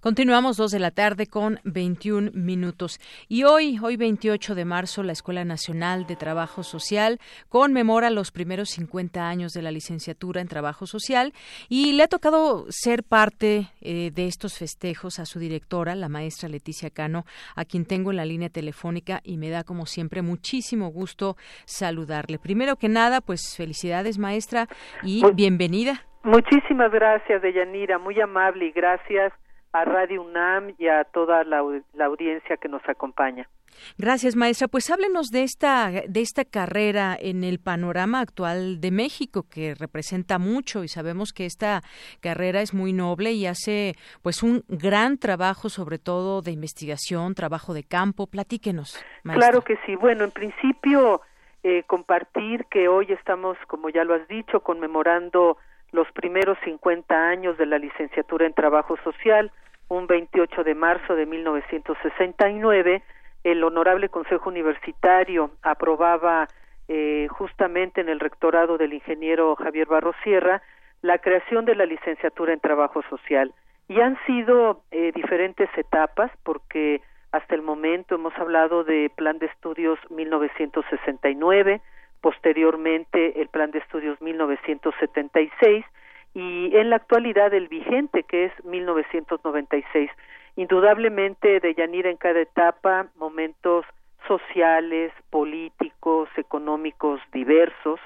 Continuamos dos de la tarde con 21 minutos. Y hoy, hoy 28 de marzo, la Escuela Nacional de Trabajo Social conmemora los primeros 50 años de la licenciatura en Trabajo Social y le ha tocado ser parte eh, de estos festejos a su directora, la maestra Leticia Cano, a quien tengo en la línea telefónica y me da como siempre muchísimo gusto saludarle. Primero que nada, pues felicidades maestra y bienvenida. Muchísimas gracias, Deyanira, muy amable y gracias a Radio UNAM y a toda la, audiencia que nos acompaña. Gracias, maestra. Pues háblenos de esta, de esta carrera en el panorama actual de México, que representa mucho y sabemos que esta carrera es muy noble y hace pues un gran trabajo, sobre todo de investigación, trabajo de campo. Platíquenos. Claro que sí. Bueno, en principio, eh, compartir que hoy estamos, como ya lo has dicho, conmemorando los primeros 50 años de la licenciatura en Trabajo Social, un 28 de marzo de 1969, el Honorable Consejo Universitario aprobaba eh, justamente en el rectorado del ingeniero Javier Barrosierra la creación de la licenciatura en Trabajo Social. Y han sido eh, diferentes etapas porque hasta el momento hemos hablado de Plan de Estudios 1969, posteriormente el Plan de Estudios 1976 y en la actualidad el vigente que es 1996. Indudablemente de Yanira en cada etapa momentos sociales, políticos, económicos diversos,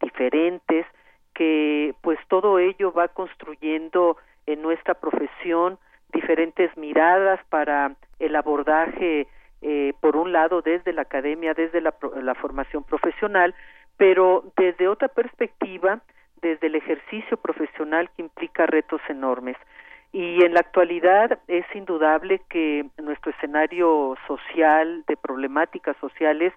diferentes, que pues todo ello va construyendo en nuestra profesión diferentes miradas para el abordaje eh, por un lado desde la academia, desde la, la formación profesional, pero desde otra perspectiva, desde el ejercicio profesional que implica retos enormes. Y en la actualidad es indudable que nuestro escenario social, de problemáticas sociales,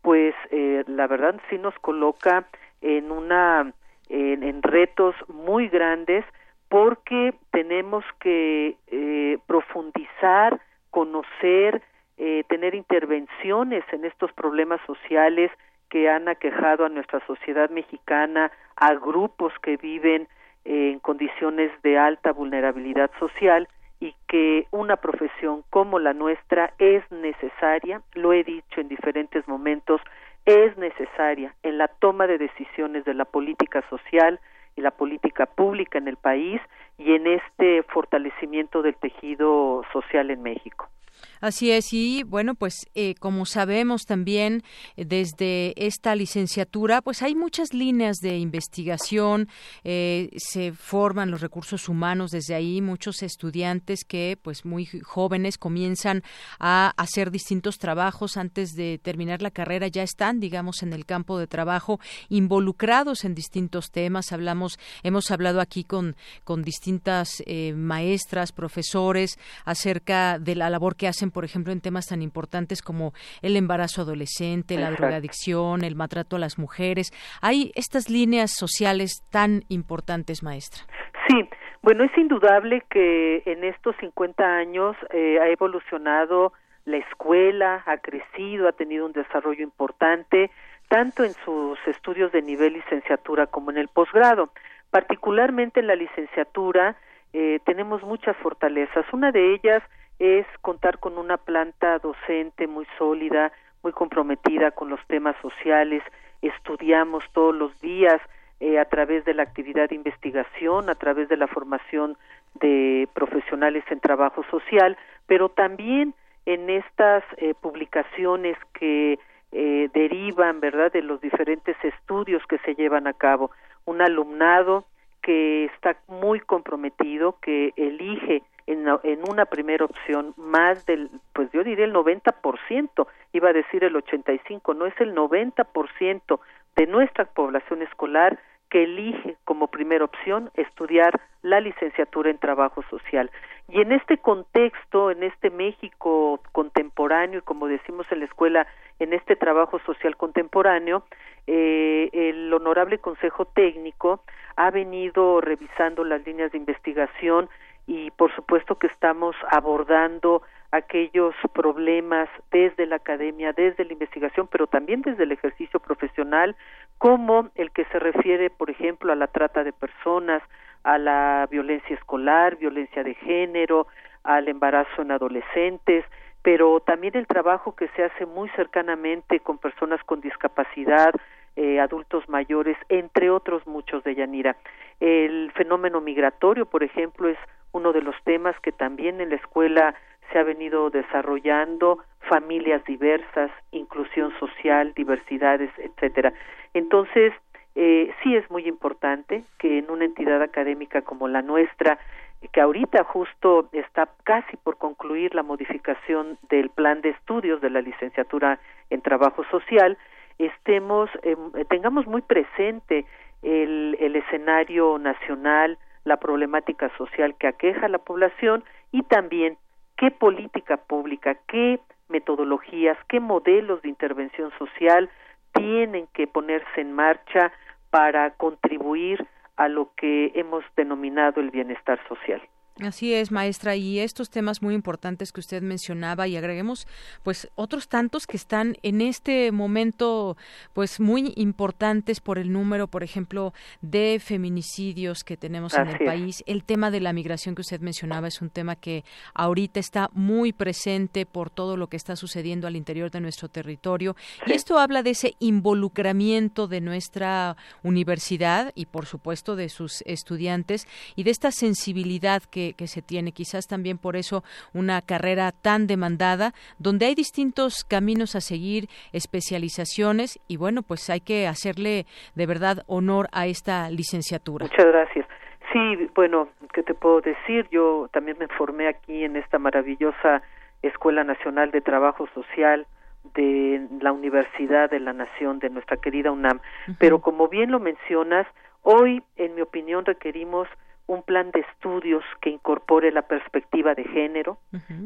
pues eh, la verdad sí nos coloca en una en, retos muy grandes porque tenemos que eh, profundizar, conocer, eh, tener intervenciones en estos problemas sociales que han aquejado a nuestra sociedad mexicana, a grupos que viven en condiciones de alta vulnerabilidad social y que una profesión como la nuestra es necesaria, lo he dicho en diferentes momentos, es necesaria en la toma de decisiones de la política social y la política pública en el país y en este fortalecimiento del tejido social en México. Así es, y bueno, pues eh, como sabemos también eh, desde esta licenciatura, pues hay muchas líneas de investigación, eh, se forman los recursos humanos desde ahí, muchos estudiantes que pues muy jóvenes comienzan a hacer distintos trabajos antes de terminar la carrera, ya están, digamos, en el campo de trabajo, involucrados en distintos temas. Hablamos, hemos hablado aquí con, con distintas maestras, profesores, acerca de la labor que hacen por ejemplo, en temas tan importantes como el embarazo adolescente, la drogadicción, el maltrato a las mujeres. Hay estas líneas sociales tan importantes, maestra. Sí, bueno, es indudable que en estos 50 años eh, ha evolucionado la escuela, ha crecido, ha tenido un desarrollo importante, tanto en sus estudios de nivel licenciatura como en el posgrado. Particularmente en la licenciatura eh, tenemos muchas fortalezas. Una de ellas es contar con una planta docente muy sólida, muy comprometida con los temas sociales, estudiamos todos los días eh, a través de la actividad de investigación, a través de la formación de profesionales en trabajo social, pero también en estas eh, publicaciones que eh, derivan, ¿verdad?, de los diferentes estudios que se llevan a cabo. Un alumnado que está muy comprometido, que elige en, en una primera opción más del, pues yo diría el 90%, iba a decir el 85, no es el 90% de nuestra población escolar que elige como primera opción estudiar la licenciatura en trabajo social. Y en este contexto, en este México contemporáneo, y como decimos en la escuela, en este trabajo social contemporáneo, eh, el honorable Consejo Técnico ha venido revisando las líneas de investigación y por supuesto que estamos abordando aquellos problemas desde la academia, desde la investigación, pero también desde el ejercicio profesional, como el que se refiere, por ejemplo, a la trata de personas, a la violencia escolar, violencia de género, al embarazo en adolescentes, pero también el trabajo que se hace muy cercanamente con personas con discapacidad, eh, adultos mayores, entre otros muchos de Yanira. El fenómeno migratorio, por ejemplo, es uno de los temas que también en la escuela se ha venido desarrollando, familias diversas, inclusión social, diversidades, etcétera. Entonces, eh, sí es muy importante que en una entidad académica como la nuestra, que ahorita justo está casi por concluir la modificación del plan de estudios de la licenciatura en trabajo social, estemos, em, tengamos muy presente el, el escenario nacional, la problemática social que aqueja a la población y también qué política pública, qué metodologías, qué modelos de intervención social tienen que ponerse en marcha para contribuir a lo que hemos denominado el bienestar social. Así es, maestra, y estos temas muy importantes que usted mencionaba y agreguemos pues otros tantos que están en este momento pues muy importantes por el número, por ejemplo, de feminicidios que tenemos en el país. El tema de la migración que usted mencionaba es un tema que ahorita está muy presente por todo lo que está sucediendo al interior de nuestro territorio. Y esto habla de ese involucramiento de nuestra universidad y por supuesto de sus estudiantes y de esta sensibilidad que que, se tiene. Quizás también por eso una carrera tan demandada, donde hay distintos caminos a seguir, especializaciones y bueno, pues hay que hacerle de verdad honor a esta licenciatura. Muchas gracias. Sí, bueno, ¿qué te puedo decir? Yo también me formé aquí en esta maravillosa Escuela Nacional de Trabajo Social de la Universidad de la Nación, de nuestra querida UNAM. Pero como bien lo mencionas, hoy, en mi opinión, requerimos un plan de estudios que incorpore la perspectiva de género,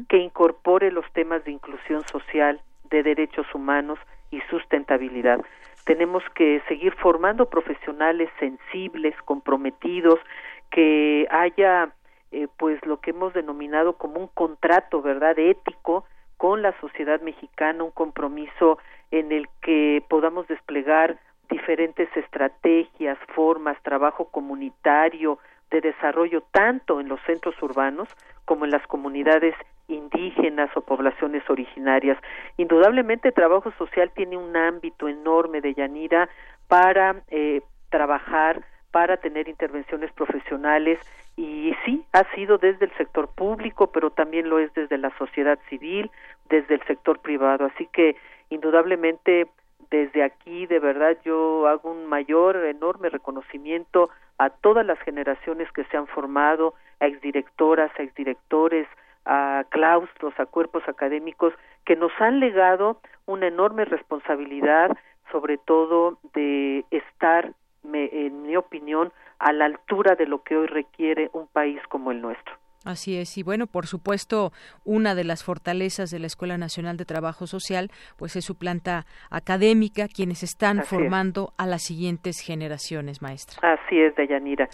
que incorpore los temas de inclusión social, de derechos humanos y sustentabilidad. Tenemos que seguir formando profesionales sensibles, comprometidos, que haya eh, pues lo que hemos denominado como un contrato, ¿verdad?, ético con la sociedad mexicana, un compromiso en el que podamos desplegar diferentes estrategias, formas, trabajo comunitario, de desarrollo tanto en los centros urbanos como en las comunidades indígenas o poblaciones originarias. Indudablemente, el trabajo social tiene un ámbito enorme de Yanira para eh, trabajar, para tener intervenciones profesionales y sí, ha sido desde el sector público, pero también lo es desde la sociedad civil, desde el sector privado. Así que, indudablemente, desde aquí, de verdad, yo hago un mayor, enorme reconocimiento a todas las generaciones que se han formado, a exdirectoras, a exdirectores, a claustros, a cuerpos académicos que nos han legado una enorme responsabilidad, sobre todo de estar, en mi opinión, a la altura de lo que hoy requiere un país como el nuestro. Así es, y bueno, por supuesto, una de las fortalezas de la Escuela Nacional de Trabajo Social, pues es su planta académica, quienes están formando a las siguientes generaciones, maestra. Así es, Dayanira.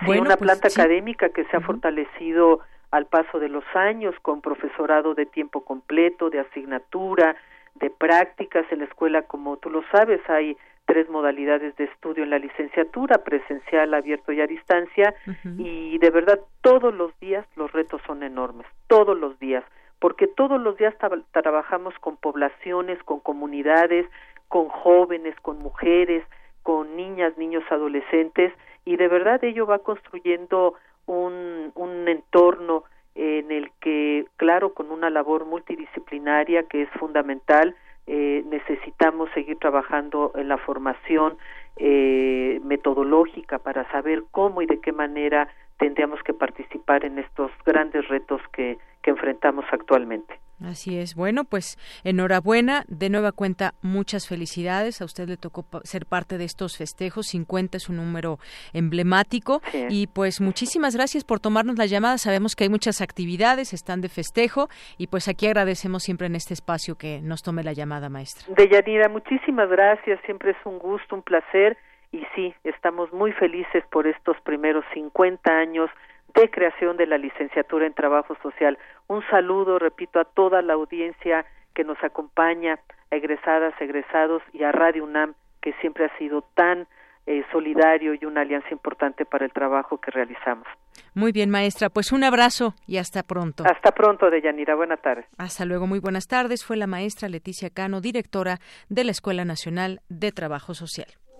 Sí, una pues, planta académica que se ha fortalecido al paso de los años con profesorado de tiempo completo, de asignatura, de prácticas en la escuela, como tú lo sabes, hay tres modalidades de estudio en la licenciatura, presencial, abierto y a distancia, y de verdad todos los días los retos son enormes, todos los días, porque todos los días trabajamos con poblaciones, con comunidades, con jóvenes, con mujeres, con niñas, niños, adolescentes, y de verdad ello va construyendo un, un entorno en el que, claro, con una labor multidisciplinaria que es fundamental, eh, necesitamos seguir trabajando en la formación eh, metodológica para saber cómo y de qué manera tendríamos que participar en estos grandes retos que, que enfrentamos actualmente. Así es. Bueno, pues enhorabuena. De nueva cuenta, muchas felicidades. A usted le tocó ser parte de estos festejos. 50 es un número emblemático. Y pues muchísimas gracias por tomarnos la llamada. Sabemos que hay muchas actividades, están de festejo. Y pues aquí agradecemos siempre en este espacio que nos tome la llamada, maestra. Deyanira, muchísimas gracias. Siempre es un gusto, un placer. Y sí, estamos muy felices por estos primeros 50 años de creación de la licenciatura en Trabajo Social. Un saludo, repito, a toda la audiencia que nos acompaña, a egresadas, egresados y a Radio UNAM, que siempre ha sido tan eh, solidario y una alianza importante para el trabajo que realizamos. Muy bien, maestra. Pues un abrazo y hasta pronto. Hasta pronto, Deyanira. Buenas tardes. Hasta luego, muy buenas tardes. Fue la maestra Leticia Cano, directora de la Escuela Nacional de Trabajo Social.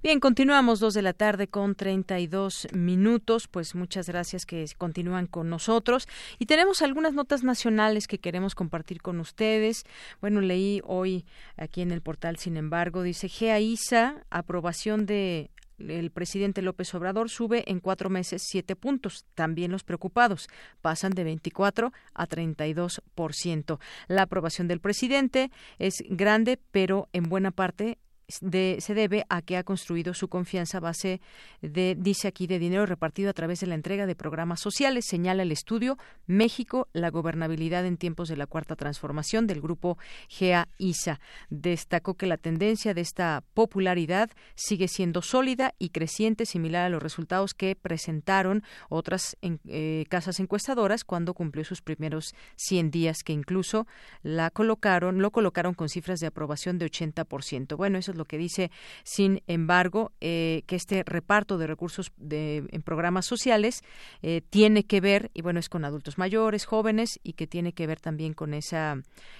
Bien, continuamos dos de la tarde con 32 minutos. Pues muchas gracias que continúan con nosotros. Y tenemos algunas notas nacionales que queremos compartir con ustedes. Bueno, leí hoy aquí en el portal, sin embargo, dice GAISA, aprobación de el presidente López Obrador sube en cuatro meses siete puntos. También los preocupados pasan de 24 a 32 por ciento. La aprobación del presidente es grande, pero en buena parte se debe a que ha construido su confianza a base de, dice aquí, de dinero repartido a través de la entrega de programas sociales, señala el estudio México, la gobernabilidad en tiempos de la cuarta transformación del grupo GA-ISA. Destacó que la tendencia de esta popularidad sigue siendo sólida y creciente, similar a los resultados que presentaron otras eh, casas encuestadoras cuando cumplió sus primeros 100 días, que incluso la colocaron, lo colocaron con cifras de aprobación de 80%. Bueno, eso es lo que dice, sin embargo, eh, que este reparto de recursos de, en programas sociales eh, tiene que ver, y bueno, es con adultos mayores, jóvenes, y que tiene que ver también con esa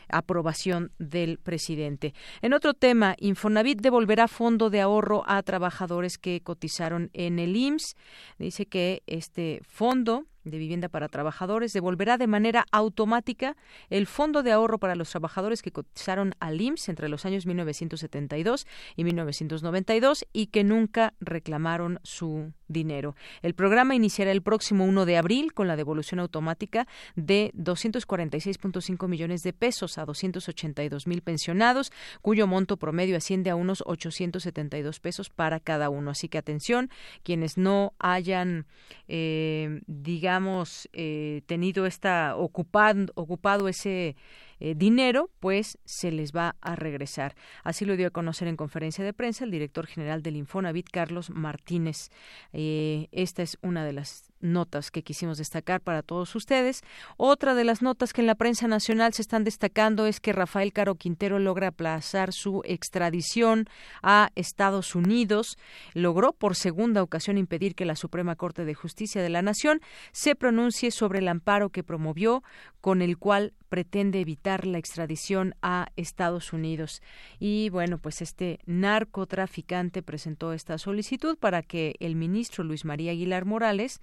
aprobación del presidente. En otro tema, Infonavit devolverá fondo de ahorro a trabajadores que cotizaron en el IMSS. Dice que este fondo de Vivienda para Trabajadores devolverá de manera automática el Fondo de Ahorro para los Trabajadores que cotizaron al IMSS entre los años 1972 y 1992 y que nunca reclamaron su dinero. El programa iniciará el próximo 1 de abril con la devolución automática de 246.5 millones de pesos a 282 mil pensionados, cuyo monto promedio asciende a unos 872 pesos para cada uno. Así que atención, quienes no hayan, eh, digamos, eh, tenido esta ocupado, ocupado ese eh, dinero, pues se les va a regresar. Así lo dio a conocer en conferencia de prensa el director general del Infonavit, Carlos Martínez. Eh, esta es una de las notas que quisimos destacar para todos ustedes. Otra de las notas que en la prensa nacional se están destacando es que Rafael Caro Quintero logra aplazar su extradición a Estados Unidos. Logró por segunda ocasión impedir que la Suprema Corte de Justicia de la Nación se pronuncie sobre el amparo que promovió con el cual pretende evitar la extradición a Estados Unidos. Y bueno, pues este narcotraficante presentó esta solicitud para que el ministro Luis María Aguilar Morales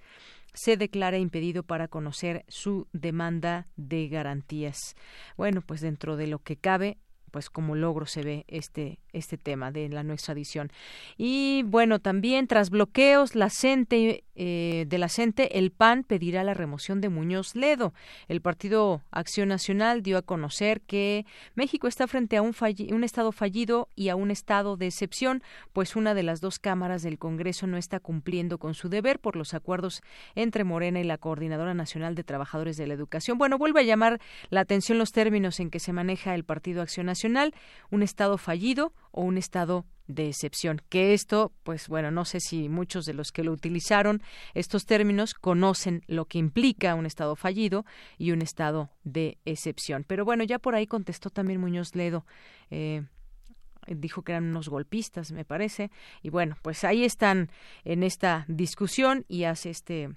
se declara impedido para conocer su demanda de garantías. Bueno, pues dentro de lo que cabe, pues como logro se ve este este tema de la no extradición. Y bueno, también tras bloqueos la CENTE, eh, de la CENTE, el PAN pedirá la remoción de Muñoz Ledo. El Partido Acción Nacional dio a conocer que México está frente a un, un estado fallido y a un estado de excepción, pues una de las dos cámaras del Congreso no está cumpliendo con su deber por los acuerdos entre Morena y la Coordinadora Nacional de Trabajadores de la Educación. Bueno, vuelve a llamar la atención los términos en que se maneja el Partido Acción Nacional, un estado fallido, o un estado de excepción. Que esto, pues bueno, no sé si muchos de los que lo utilizaron estos términos conocen lo que implica un estado fallido y un estado de excepción. Pero bueno, ya por ahí contestó también Muñoz Ledo. Eh, dijo que eran unos golpistas, me parece. Y bueno, pues ahí están en esta discusión y hace este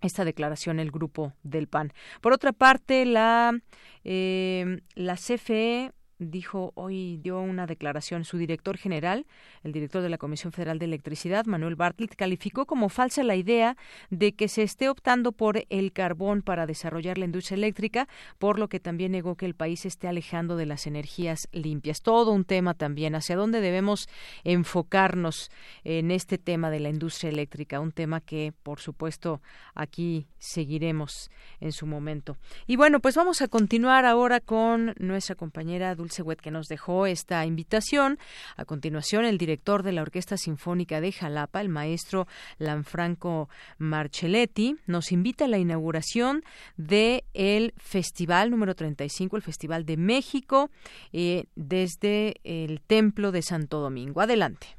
esta declaración el grupo del PAN. Por otra parte, la, eh, la CFE dijo hoy dio una declaración su director general, el director de la Comisión Federal de Electricidad, Manuel Bartlett, calificó como falsa la idea de que se esté optando por el carbón para desarrollar la industria eléctrica, por lo que también negó que el país esté alejando de las energías limpias. Todo un tema también hacia dónde debemos enfocarnos en este tema de la industria eléctrica, un tema que por supuesto aquí seguiremos en su momento. Y bueno, pues vamos a continuar ahora con nuestra compañera Dulce que nos dejó esta invitación. A continuación, el director de la Orquesta Sinfónica de Jalapa, el maestro Lanfranco Marcelletti, nos invita a la inauguración del el Festival número 35, el Festival de México, eh, desde el Templo de Santo Domingo. Adelante.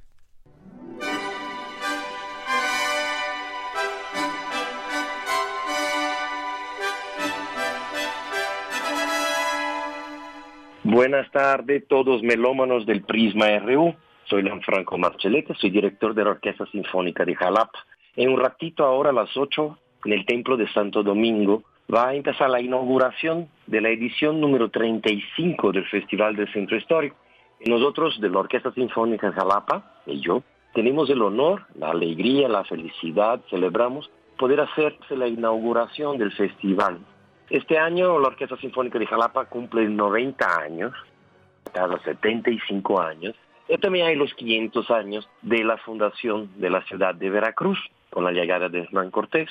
Buenas tardes, todos melómanos del Prisma RU. Soy Lanfranco Marchelete, soy director de la Orquesta Sinfónica de Jalapa. En un ratito, ahora a las 8, en el Templo de Santo Domingo, va a empezar la inauguración de la edición número 35 del Festival del Centro Histórico. Nosotros, de la Orquesta Sinfónica de Jalapa, y yo, tenemos el honor, la alegría, la felicidad, celebramos poder hacerse la inauguración del festival este año la Orquesta Sinfónica de Jalapa cumple 90 años, cada 75 años. Y también hay los 500 años de la fundación de la ciudad de Veracruz, con la llegada de Hernán Cortés.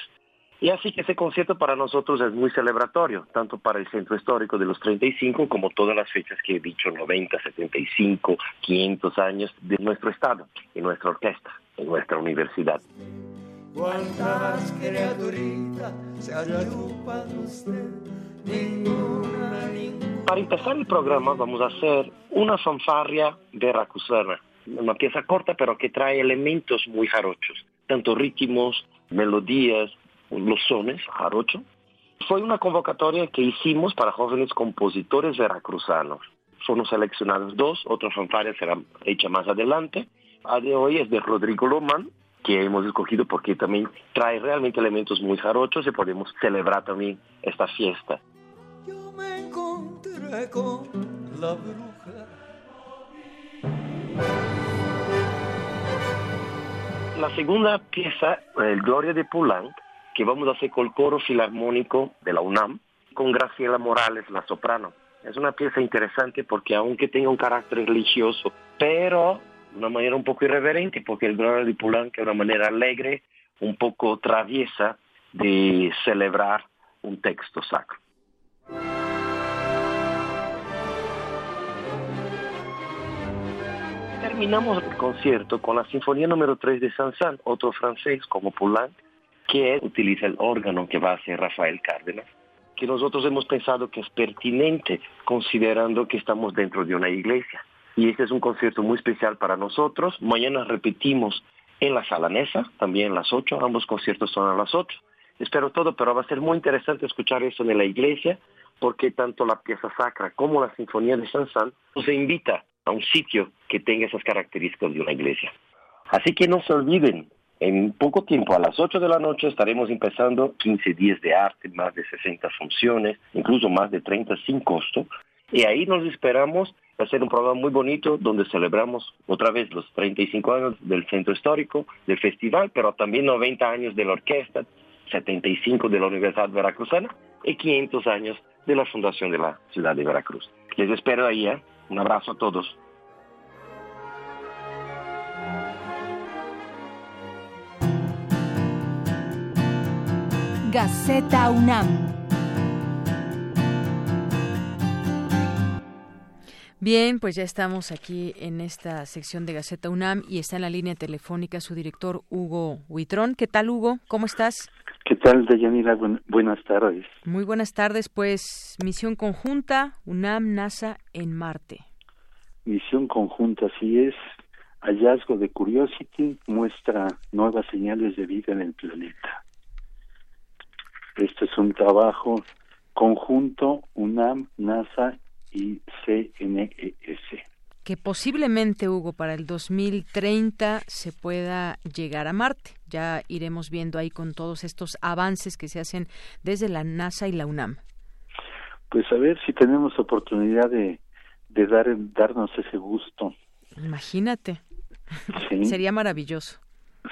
Y así que ese concierto para nosotros es muy celebratorio, tanto para el centro histórico de los 35 como todas las fechas que he dicho, 90, 75, 500 años de nuestro estado, y nuestra orquesta, en nuestra universidad. Cuántas criaturitas se usted, ninguna, ninguna. Para empezar el programa vamos a hacer una fanfarria veracruzana, una pieza corta pero que trae elementos muy jarochos, tanto ritmos, melodías, los sones, jarocho. Fue una convocatoria que hicimos para jóvenes compositores veracruzanos. Fueron seleccionados dos, otra fanfarria será hecha más adelante. A de hoy es de Rodrigo Lomán, que hemos escogido porque también trae realmente elementos muy jarochos y podemos celebrar también esta fiesta. Yo me encontré con la bruja. La segunda pieza, el Gloria de Poulenc, que vamos a hacer con el coro filarmónico de la UNAM, con Graciela Morales, la soprano. Es una pieza interesante porque aunque tenga un carácter religioso, pero una manera un poco irreverente, porque el Gloria de Poulenc es una manera alegre, un poco traviesa de celebrar un texto sacro. Terminamos el concierto con la Sinfonía número 3 de Saint-Saëns, otro francés como Poulenc, que utiliza el órgano que va a hacer Rafael Cárdenas, que nosotros hemos pensado que es pertinente considerando que estamos dentro de una iglesia. Y este es un concierto muy especial para nosotros. Mañana repetimos en la sala Nesa, también a las 8, ambos conciertos son a las 8. Espero todo, pero va a ser muy interesante escuchar eso en la iglesia, porque tanto la pieza sacra como la sinfonía de Saint-Saëns nos invita a un sitio que tenga esas características de una iglesia. Así que no se olviden, en poco tiempo, a las 8 de la noche, estaremos empezando 15 días de arte, más de 60 funciones, incluso más de 30 sin costo. Y ahí nos esperamos hacer un programa muy bonito donde celebramos otra vez los 35 años del centro histórico, del festival, pero también 90 años de la orquesta, 75 de la Universidad Veracruzana y 500 años de la fundación de la ciudad de Veracruz. Les espero ahí, ¿eh? Un abrazo a todos. Gaceta UNAM. Bien, pues ya estamos aquí en esta sección de Gaceta UNAM y está en la línea telefónica su director Hugo Huitrón. ¿Qué tal, Hugo? ¿Cómo estás? ¿Qué tal, Deyanira? buenas tardes. Muy buenas tardes. Pues misión conjunta UNAM-NASA en Marte. Misión conjunta, así es. Hallazgo de Curiosity muestra nuevas señales de vida en el planeta. Este es un trabajo conjunto UNAM, NASA y CNES. Que posiblemente, Hugo, para el 2030 se pueda llegar a Marte. Ya iremos viendo ahí con todos estos avances que se hacen desde la NASA y la UNAM. Pues a ver si tenemos oportunidad de, de dar, darnos ese gusto. Imagínate. Sería maravilloso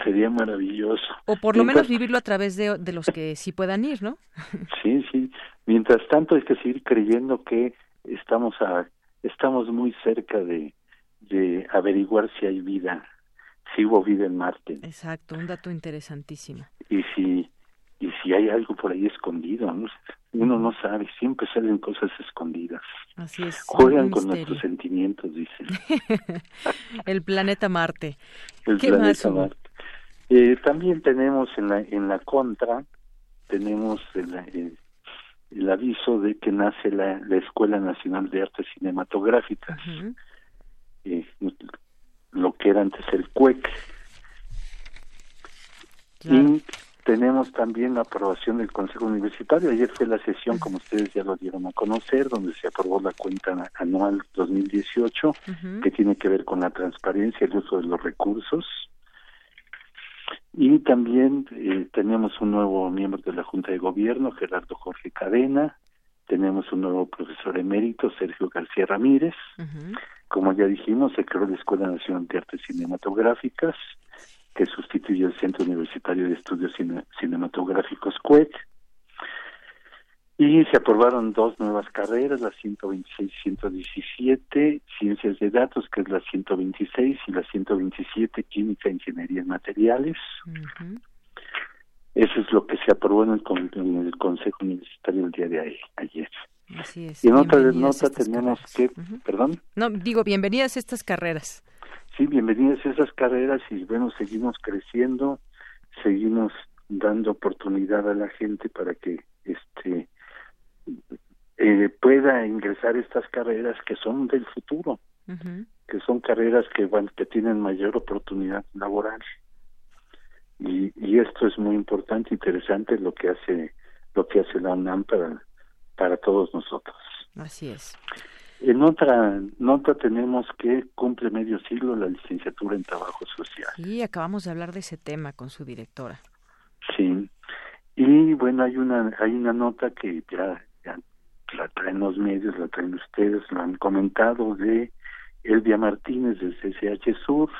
sería maravilloso. O por lo menos vivirlo a través de, de los que sí puedan ir, ¿no? sí, sí. Mientras tanto hay que seguir creyendo que estamos a estamos muy cerca de de averiguar si hay vida, si hubo vida en Marte. Exacto, un dato interesantísimo. Y si y si hay algo por ahí escondido, uno no sabe, siempre salen cosas escondidas. Así es. Juegan con nuestros sentimientos, dicen. El planeta Marte. El planeta Marte. Eh, también tenemos en la, en la contra, tenemos el, el, aviso de que nace la, la, Escuela Nacional de Artes Cinematográficas, eh, lo que era antes el CUEC. Y tenemos también la aprobación del Consejo Universitario. Ayer fue la sesión, como ustedes ya lo dieron a conocer, donde se aprobó la cuenta anual 2018, que tiene que ver con la transparencia, el uso de los recursos y también eh, tenemos un nuevo miembro de la Junta de Gobierno, Gerardo Jorge Cadena. Tenemos un nuevo profesor emérito, Sergio García Ramírez. Como ya dijimos, se creó la Escuela Nacional de Artes Cinematográficas, que sustituye el Centro Universitario de Estudios Cinematográficos CUEC y se aprobaron dos nuevas carreras, la 126 y 117, Ciencias de Datos, que es la 126, y la 127, Química Ingeniería en Materiales. Eso es lo que se aprobó en el, Consejo Universitario el día de ayer. Así es. Y en otra nota tenemos que, perdón. No, digo, bienvenidas a estas carreras. Sí, bienvenidas a esas carreras y bueno, seguimos creciendo, seguimos dando oportunidad a la gente para que este eh, pueda ingresar estas carreras que son del futuro, que son carreras que, que tienen mayor oportunidad laboral. Y, y esto es muy importante, interesante lo que hace lo que hace la UNAM para, para todos nosotros. Así es. En otra nota tenemos que cumple medio siglo la licenciatura en trabajo social. Y acabamos de hablar de ese tema con su directora. Sí. Y bueno, hay una hay una nota que ya la traen los medios, la traen ustedes, lo han comentado, de Elvia Martínez del CCH Sur,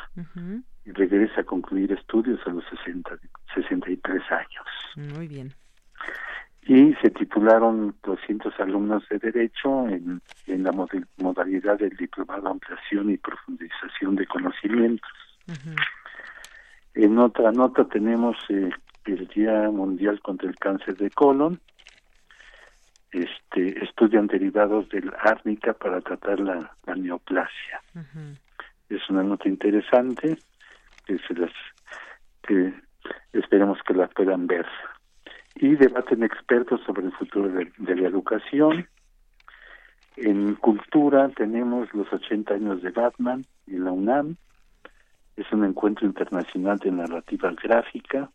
y regresa a concluir estudios a los 60, 63 años. Muy bien. Y se titularon 200 alumnos de Derecho en, en la modalidad del Diplomado Ampliación y Profundización de Conocimientos. En otra nota tenemos eh, el Día Mundial contra el Cáncer de Colon. Este, estudian derivados del árnica para tratar la, neoplasia. Es una nota interesante que se las que esperemos que la puedan ver. Y debaten expertos sobre el futuro de, la educación. En cultura tenemos los 80 años de Batman y la UNAM. Es un encuentro internacional de narrativa gráfica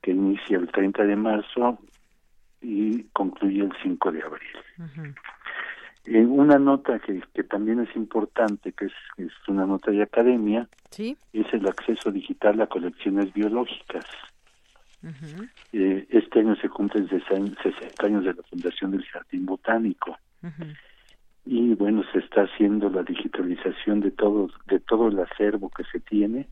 que inicia el 30 de marzo y concluye el 5 de abril. En una nota que, que también es importante, que es, es una nota de academia, ¿Sí? es el acceso digital a colecciones biológicas. eh, este año se cumplen 60 años de la fundación del Jardín Botánico. Y bueno, se está haciendo la digitalización de todo, de todo el acervo que se tiene.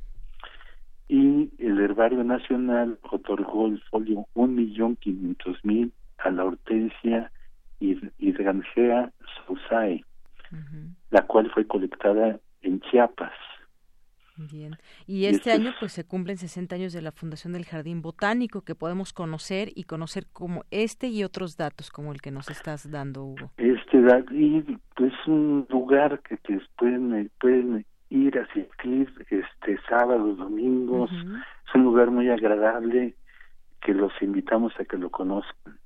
Y el Herbario Nacional otorgó el folio un millón quinientos mil a la hortensia Hydrangea sausae, la cual fue colectada en Chiapas. Bien. Y este año pues se cumplen 60 años de la fundación del Jardín Botánico que podemos conocer y conocer como este y otros datos como el que nos estás dando, Hugo. Este y pues un lugar que, que pueden pueden ir a asistir este sábados, domingos. Es un lugar muy agradable que los invitamos a que lo conozcan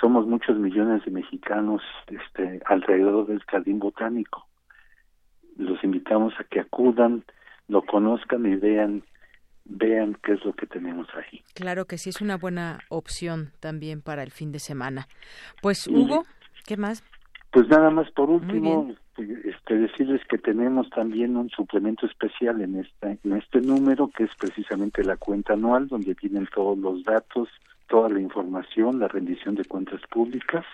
somos muchos millones de mexicanos este, alrededor del jardín botánico. Los invitamos a que acudan, lo conozcan y vean vean qué es lo que tenemos ahí. Claro que sí es una buena opción también para el fin de semana. Pues Hugo, ¿qué más? Pues nada más por último este decirles que tenemos también un suplemento especial en este en este número que es precisamente la cuenta anual donde vienen todos los datos toda la información, la rendición de cuentas públicas,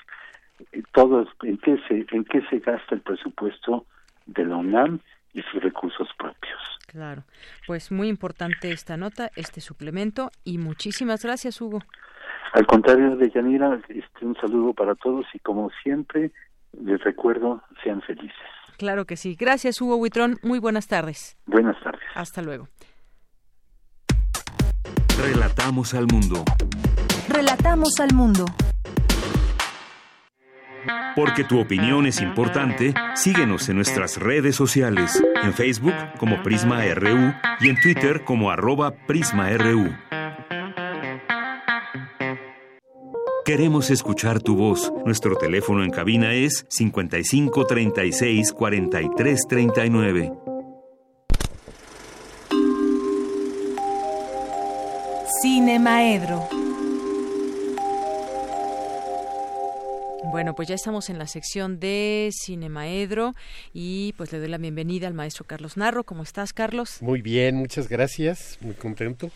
todo en qué se en qué se gasta el presupuesto de la UNAM y sus recursos propios. Claro, pues muy importante esta nota, este suplemento y muchísimas gracias, Hugo. Al contrario de Yanira, este, un saludo para todos y como siempre les recuerdo sean felices. Claro que sí. Gracias, Hugo Huitrón. Muy buenas tardes. Buenas tardes. Hasta luego. Relatamos al mundo. Relatamos al mundo. Porque tu opinión es importante, síguenos en nuestras redes sociales, en Facebook como Prisma RU y en Twitter como arroba PrismaRU. Queremos escuchar tu voz. Nuestro teléfono en cabina es 55 36 43 39. Cine Maedro. Bueno, pues ya estamos en la sección de Cinemaedro y pues le doy la bienvenida al maestro Carlos Narro. ¿Cómo estás, Carlos? Muy bien, muchas gracias. Muy contento.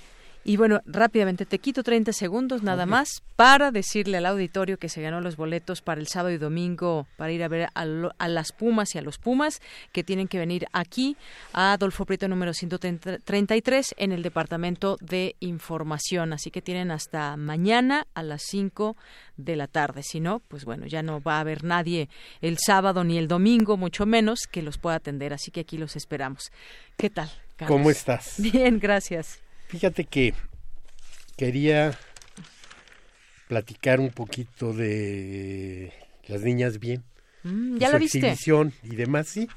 Y bueno, rápidamente te quito 30 segundos nada más para decirle al auditorio que se ganó los boletos para el sábado y domingo para ir a ver a, las Pumas y a los Pumas que tienen que venir aquí a Adolfo Prieto número 133 en el Departamento de Información. Así que tienen hasta mañana a las 5 de la tarde. Si no, pues bueno, ya no va a haber nadie el sábado ni el domingo, mucho menos que los pueda atender. Así que aquí los esperamos. ¿Qué tal? ¿Cómo estás? Bien, gracias. Fíjate que quería platicar un poquito de las niñas bien. Mm, ¿Ya la viste? Exhibición y demás, sí.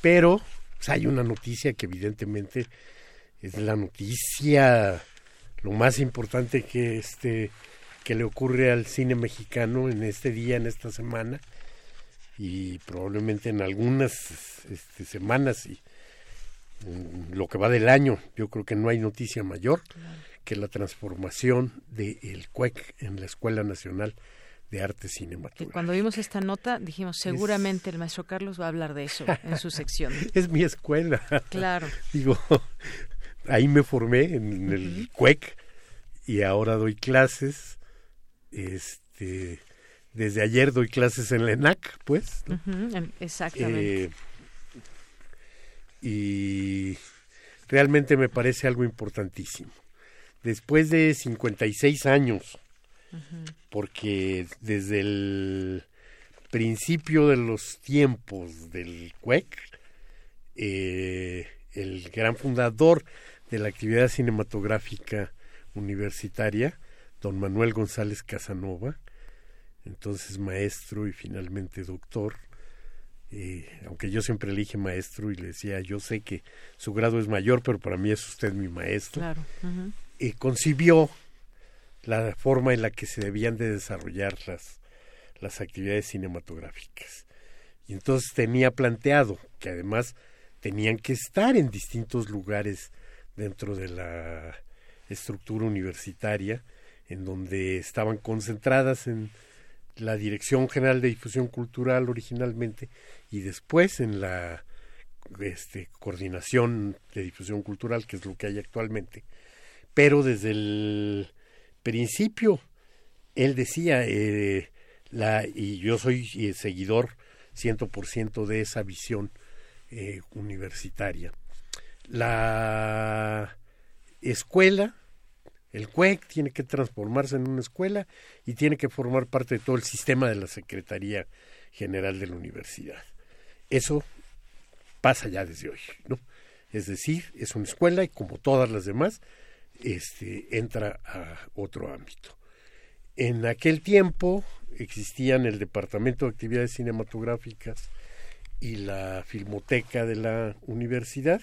Pero pues, hay una noticia que evidentemente es la noticia lo más importante que este que le ocurre al cine mexicano en este día, en esta semana y probablemente en algunas este, semanas y lo que va del año, yo creo que no hay noticia mayor que la transformación del el CUEC en la Escuela Nacional de Arte Cinematográfico. cuando vimos esta nota dijimos, seguramente el maestro Carlos va a hablar de eso en su sección. es mi escuela. Claro. Digo, ahí me formé en el CUEC y ahora doy clases. Este, desde ayer doy clases en la ENAC, pues. exactamente. Eh, y realmente me parece algo importantísimo. Después de 56 años, porque desde el principio de los tiempos del CUEC, eh, el gran fundador de la actividad cinematográfica universitaria, don Manuel González Casanova, entonces maestro y finalmente doctor, eh, aunque yo siempre le dije maestro y le decía, yo sé que su grado es mayor, pero para mí es usted mi maestro, Claro. y concibió la forma en la que se debían de desarrollar las, las actividades cinematográficas. Y entonces tenía planteado que además tenían que estar en distintos lugares dentro de la estructura universitaria, en donde estaban concentradas en la Dirección General de Difusión Cultural originalmente y después en la este, Coordinación de Difusión Cultural, que es lo que hay actualmente. Pero desde el principio, él decía, eh, la, y yo soy eh, seguidor ciento por ciento de esa visión eh, universitaria. La escuela, el CUEC, tiene que transformarse en una escuela y tiene que formar parte de todo el sistema de la Secretaría General de la Universidad. Eso pasa ya desde hoy, ¿no? Es decir, es una escuela y como todas las demás, este, entra a otro ámbito. En aquel tiempo existían el Departamento de Actividades Cinematográficas y la Filmoteca de la universidad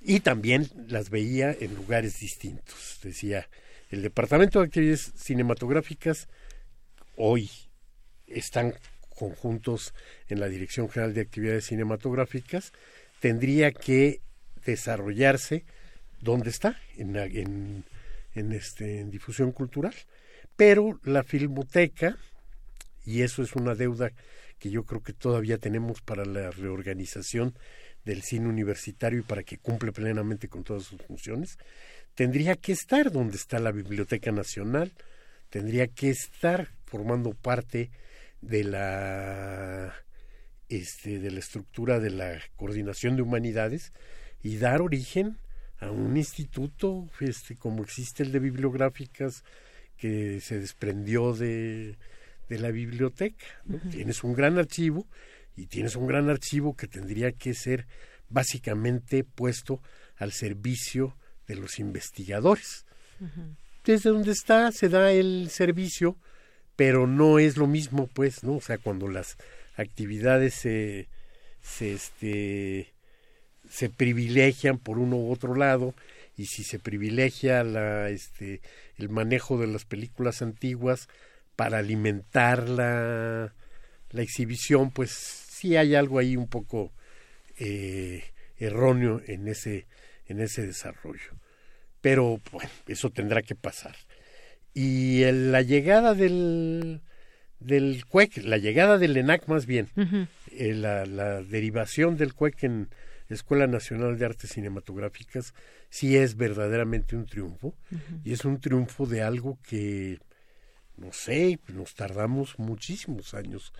y también las veía en lugares distintos. Decía, el Departamento de Actividades Cinematográficas hoy están conjuntos en la Dirección General de Actividades Cinematográficas, tendría que desarrollarse donde está, en, en, en, este, en difusión cultural. Pero la filmoteca, y eso es una deuda que yo creo que todavía tenemos para la reorganización del cine universitario y para que cumple plenamente con todas sus funciones, tendría que estar donde está la Biblioteca Nacional, tendría que estar formando parte de la este, de la estructura de la coordinación de humanidades y dar origen a un instituto este, como existe el de bibliográficas que se desprendió de, de la biblioteca. ¿no? Uh -huh. Tienes un gran archivo y tienes un gran archivo que tendría que ser básicamente puesto al servicio de los investigadores. Uh -huh. Desde donde está se da el servicio, pero no es lo mismo, pues, ¿no? O sea, cuando las actividades se, se, este, se privilegian por uno u otro lado, y si se privilegia la, este, el manejo de las películas antiguas para alimentar la, la exhibición, pues sí hay algo ahí un poco eh, erróneo en ese, en ese desarrollo. Pero bueno, eso tendrá que pasar. Y el, la llegada del, del CUEC, la llegada del ENAC más bien, uh -huh. eh, la, la, derivación del CUEC en Escuela Nacional de Artes Cinematográficas, sí es verdaderamente un triunfo. Uh -huh. Y es un triunfo de algo que, no sé, nos tardamos muchísimos años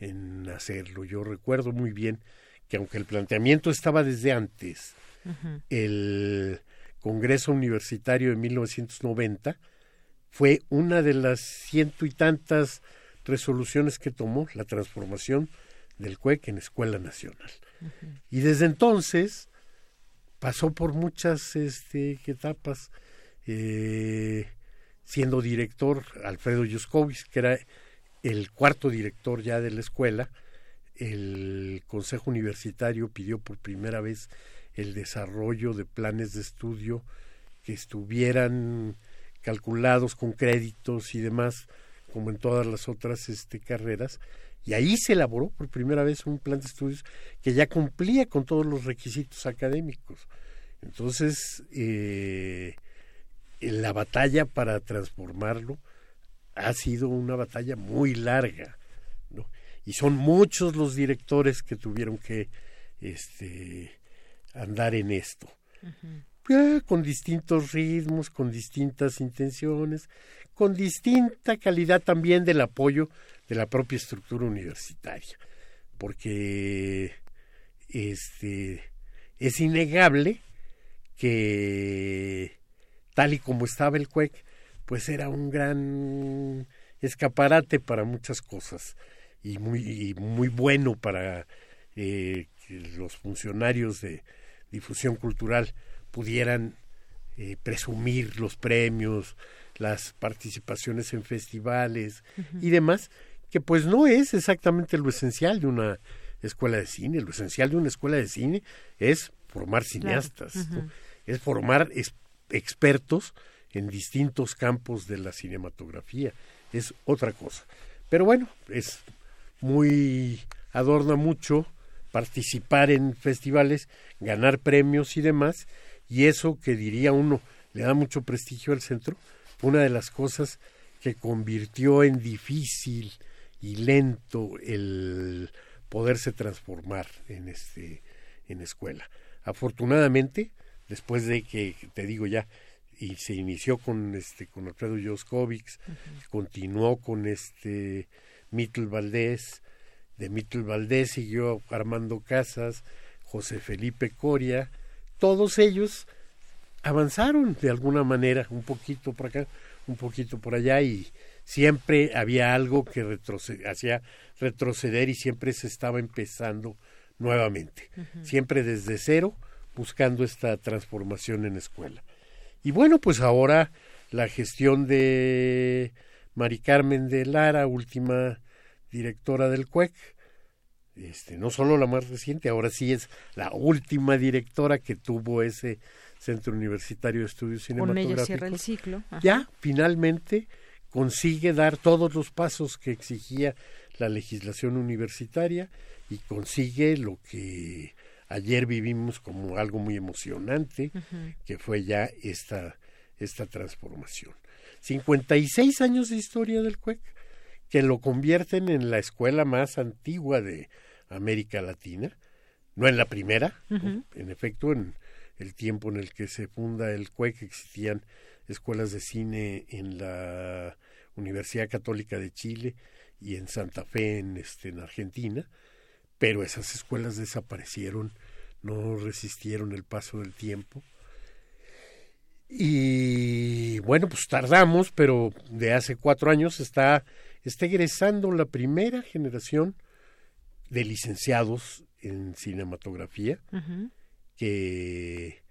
en hacerlo. Yo recuerdo muy bien que aunque el planteamiento estaba desde antes, uh -huh. el Congreso Universitario de 1990 fue una de las ciento y tantas resoluciones que tomó la transformación del CUEC en Escuela Nacional. Uh -huh. Y desde entonces pasó por muchas este, etapas, eh, siendo director Alfredo Yuskovic, que era el cuarto director ya de la escuela, el Consejo Universitario pidió por primera vez el desarrollo de planes de estudio que estuvieran calculados con créditos y demás, como en todas las otras este, carreras, y ahí se elaboró por primera vez un plan de estudios que ya cumplía con todos los requisitos académicos. Entonces, eh, la batalla para transformarlo ha sido una batalla muy larga, ¿no? Y son muchos los directores que tuvieron que este, andar en esto. Uh -huh. con distintos ritmos, con distintas intenciones, con distinta calidad también del apoyo de la propia estructura universitaria, porque este es innegable que tal y como estaba el CUEC, pues era un gran escaparate para muchas cosas y muy, y muy bueno para eh, los funcionarios de difusión cultural pudieran eh, presumir los premios, las participaciones en festivales y demás, que pues no es exactamente lo esencial de una escuela de cine. Lo esencial de una escuela de cine es formar cineastas, es formar expertos en distintos campos de la cinematografía. Es otra cosa. Pero bueno, es muy adorna mucho participar en festivales, ganar premios y demás, y eso que diría uno le da mucho prestigio al centro, una de las cosas que convirtió en difícil y lento el poderse transformar en este en escuela. Afortunadamente, después de que te digo ya y se inició con este con Alfredo Joskovics, continuó con este Mittel Valdés, de Mittel Valdés siguió Armando Casas, José Felipe Coria, todos ellos avanzaron de alguna manera, un poquito por acá, un poquito por allá y siempre había algo que hacía retroceder y siempre se estaba empezando nuevamente, siempre desde cero, buscando esta transformación en escuela. Y bueno, pues ahora la gestión de Mari Carmen de Lara, última directora del CUEC, este, no solo la más reciente, ahora sí es la última directora que tuvo ese Centro Universitario de Estudios Cinematográficos. Con ella cierra el ciclo. Ya, finalmente, consigue dar todos los pasos que exigía la legislación universitaria y consigue lo que ayer vivimos como algo muy emocionante, que fue ya esta, esta transformación. 56 años de historia del CUEC, que lo convierten en la escuela más antigua de América Latina, no en la primera, en efecto, en el tiempo en el que se funda el CUEC existían escuelas de cine en la Universidad Católica de Chile y en Santa Fe en, este, en Argentina, pero esas escuelas desaparecieron, no resistieron el paso del tiempo. Y bueno, pues tardamos, pero de hace cuatro años está, está egresando la primera generación de licenciados en cinematografía, que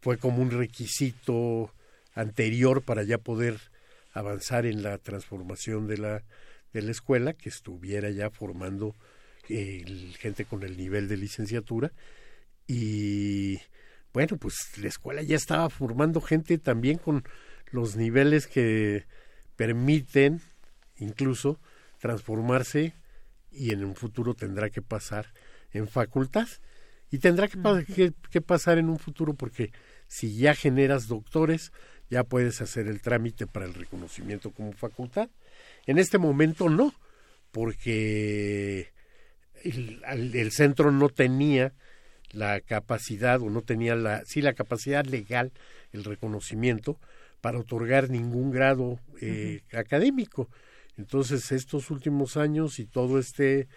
fue como un requisito anterior para ya poder avanzar en la transformación de la, de la escuela, que estuviera ya formando gente con el nivel de licenciatura. Y bueno, pues la escuela ya estaba formando gente también con los niveles que permiten incluso transformarse y en un futuro tendrá que pasar en facultad. Y tendrá que, que, pasar en un futuro porque si ya generas doctores, ya puedes hacer el trámite para el reconocimiento como facultad. En este momento no, porque el, el centro no tenía la capacidad o no tenía la sí la capacidad legal el reconocimiento para otorgar ningún grado eh, académico. Entonces estos últimos años y todo este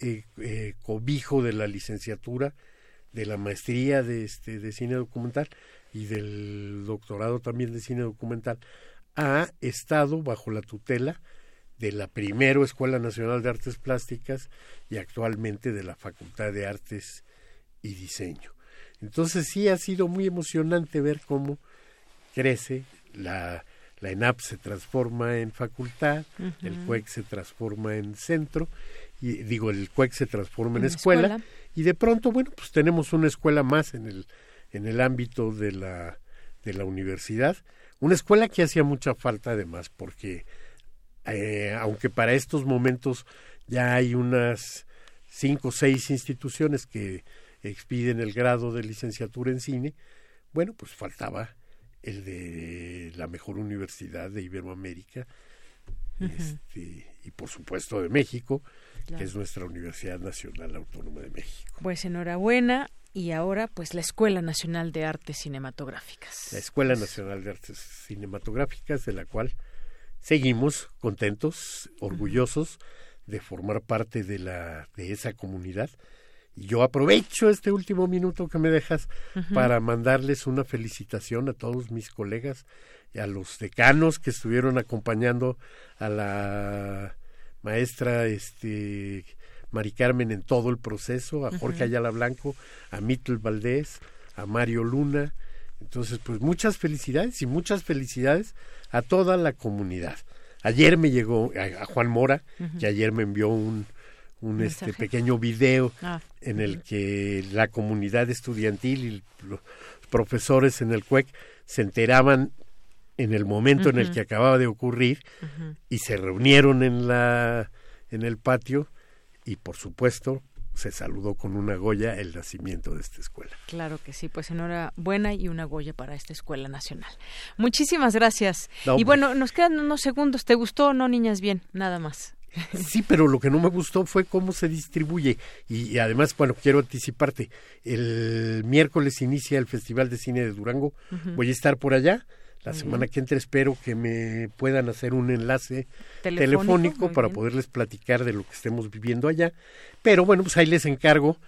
eh, eh, cobijo de la licenciatura de la maestría de este de cine documental y del doctorado también de cine documental ha estado bajo la tutela de la primero Escuela Nacional de Artes Plásticas y actualmente de la Facultad de Artes y Diseño. Entonces sí ha sido muy emocionante ver cómo crece la, la ENAP se transforma en facultad, el CUEC se transforma en centro, y digo, el CUEC se transforma en, escuela, y de pronto, bueno, pues tenemos una escuela más en el, en el ámbito de la, de la universidad, una escuela que hacía mucha falta además, porque eh, aunque para estos momentos ya hay unas cinco o seis instituciones que expiden el grado de licenciatura en cine, bueno, pues faltaba el de la mejor universidad de Iberoamérica este, y por supuesto de México, que es nuestra Universidad Nacional Autónoma de México. Pues enhorabuena y ahora pues la Escuela Nacional de Artes Cinematográficas. La Escuela Nacional de Artes Cinematográficas, de la cual seguimos contentos, orgullosos de formar parte de la de esa comunidad. Y yo aprovecho este último minuto que me dejas para mandarles una felicitación a todos mis colegas y a los decanos que estuvieron acompañando a la maestra este Mari Carmen en todo el proceso, a Jorge Ayala Blanco, a Mittel Valdés, a Mario Luna, Entonces, pues muchas felicidades y muchas felicidades a toda la comunidad. Ayer me llegó a, Juan Mora, que ayer me envió un, un este pequeño video ah, en el que la comunidad estudiantil y los profesores en el CUEC se enteraban en el momento en el que acababa de ocurrir y se reunieron en la en el patio y por supuesto se saludó con una Goya el nacimiento de esta escuela. Claro que sí, pues enhorabuena y una Goya para esta escuela nacional. Muchísimas gracias. y bueno, nos quedan unos segundos. ¿Te gustó o no, niñas? Bien, nada más. Sí, pero lo que no me gustó fue cómo se distribuye. Y, además, bueno, quiero anticiparte. El miércoles inicia el Festival de Cine de Durango. Voy a estar por allá. La semana que entra espero que me puedan hacer un enlace telefónico, para poderles platicar de lo que estemos viviendo allá. Pero bueno, pues ahí les encargo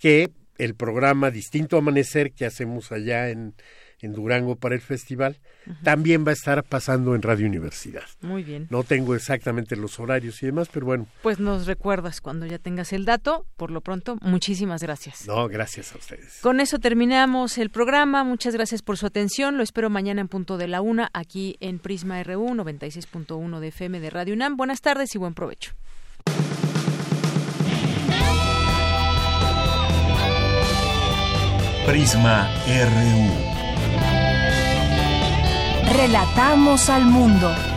que el programa Distinto Amanecer que hacemos allá en, en Durango para el festival, también va a estar pasando en Radio Universidad. Muy bien. No tengo exactamente los horarios y demás, pero bueno. Pues nos recuerdas cuando ya tengas el dato. Por lo pronto, muchísimas gracias. No, gracias a ustedes. Con eso terminamos el programa. Muchas gracias por su atención. Lo espero mañana en punto de la una, aquí en Prisma RU 96.1 de FM de Radio UNAM. Buenas tardes y buen provecho. Prisma RU. Relatamos al mundo.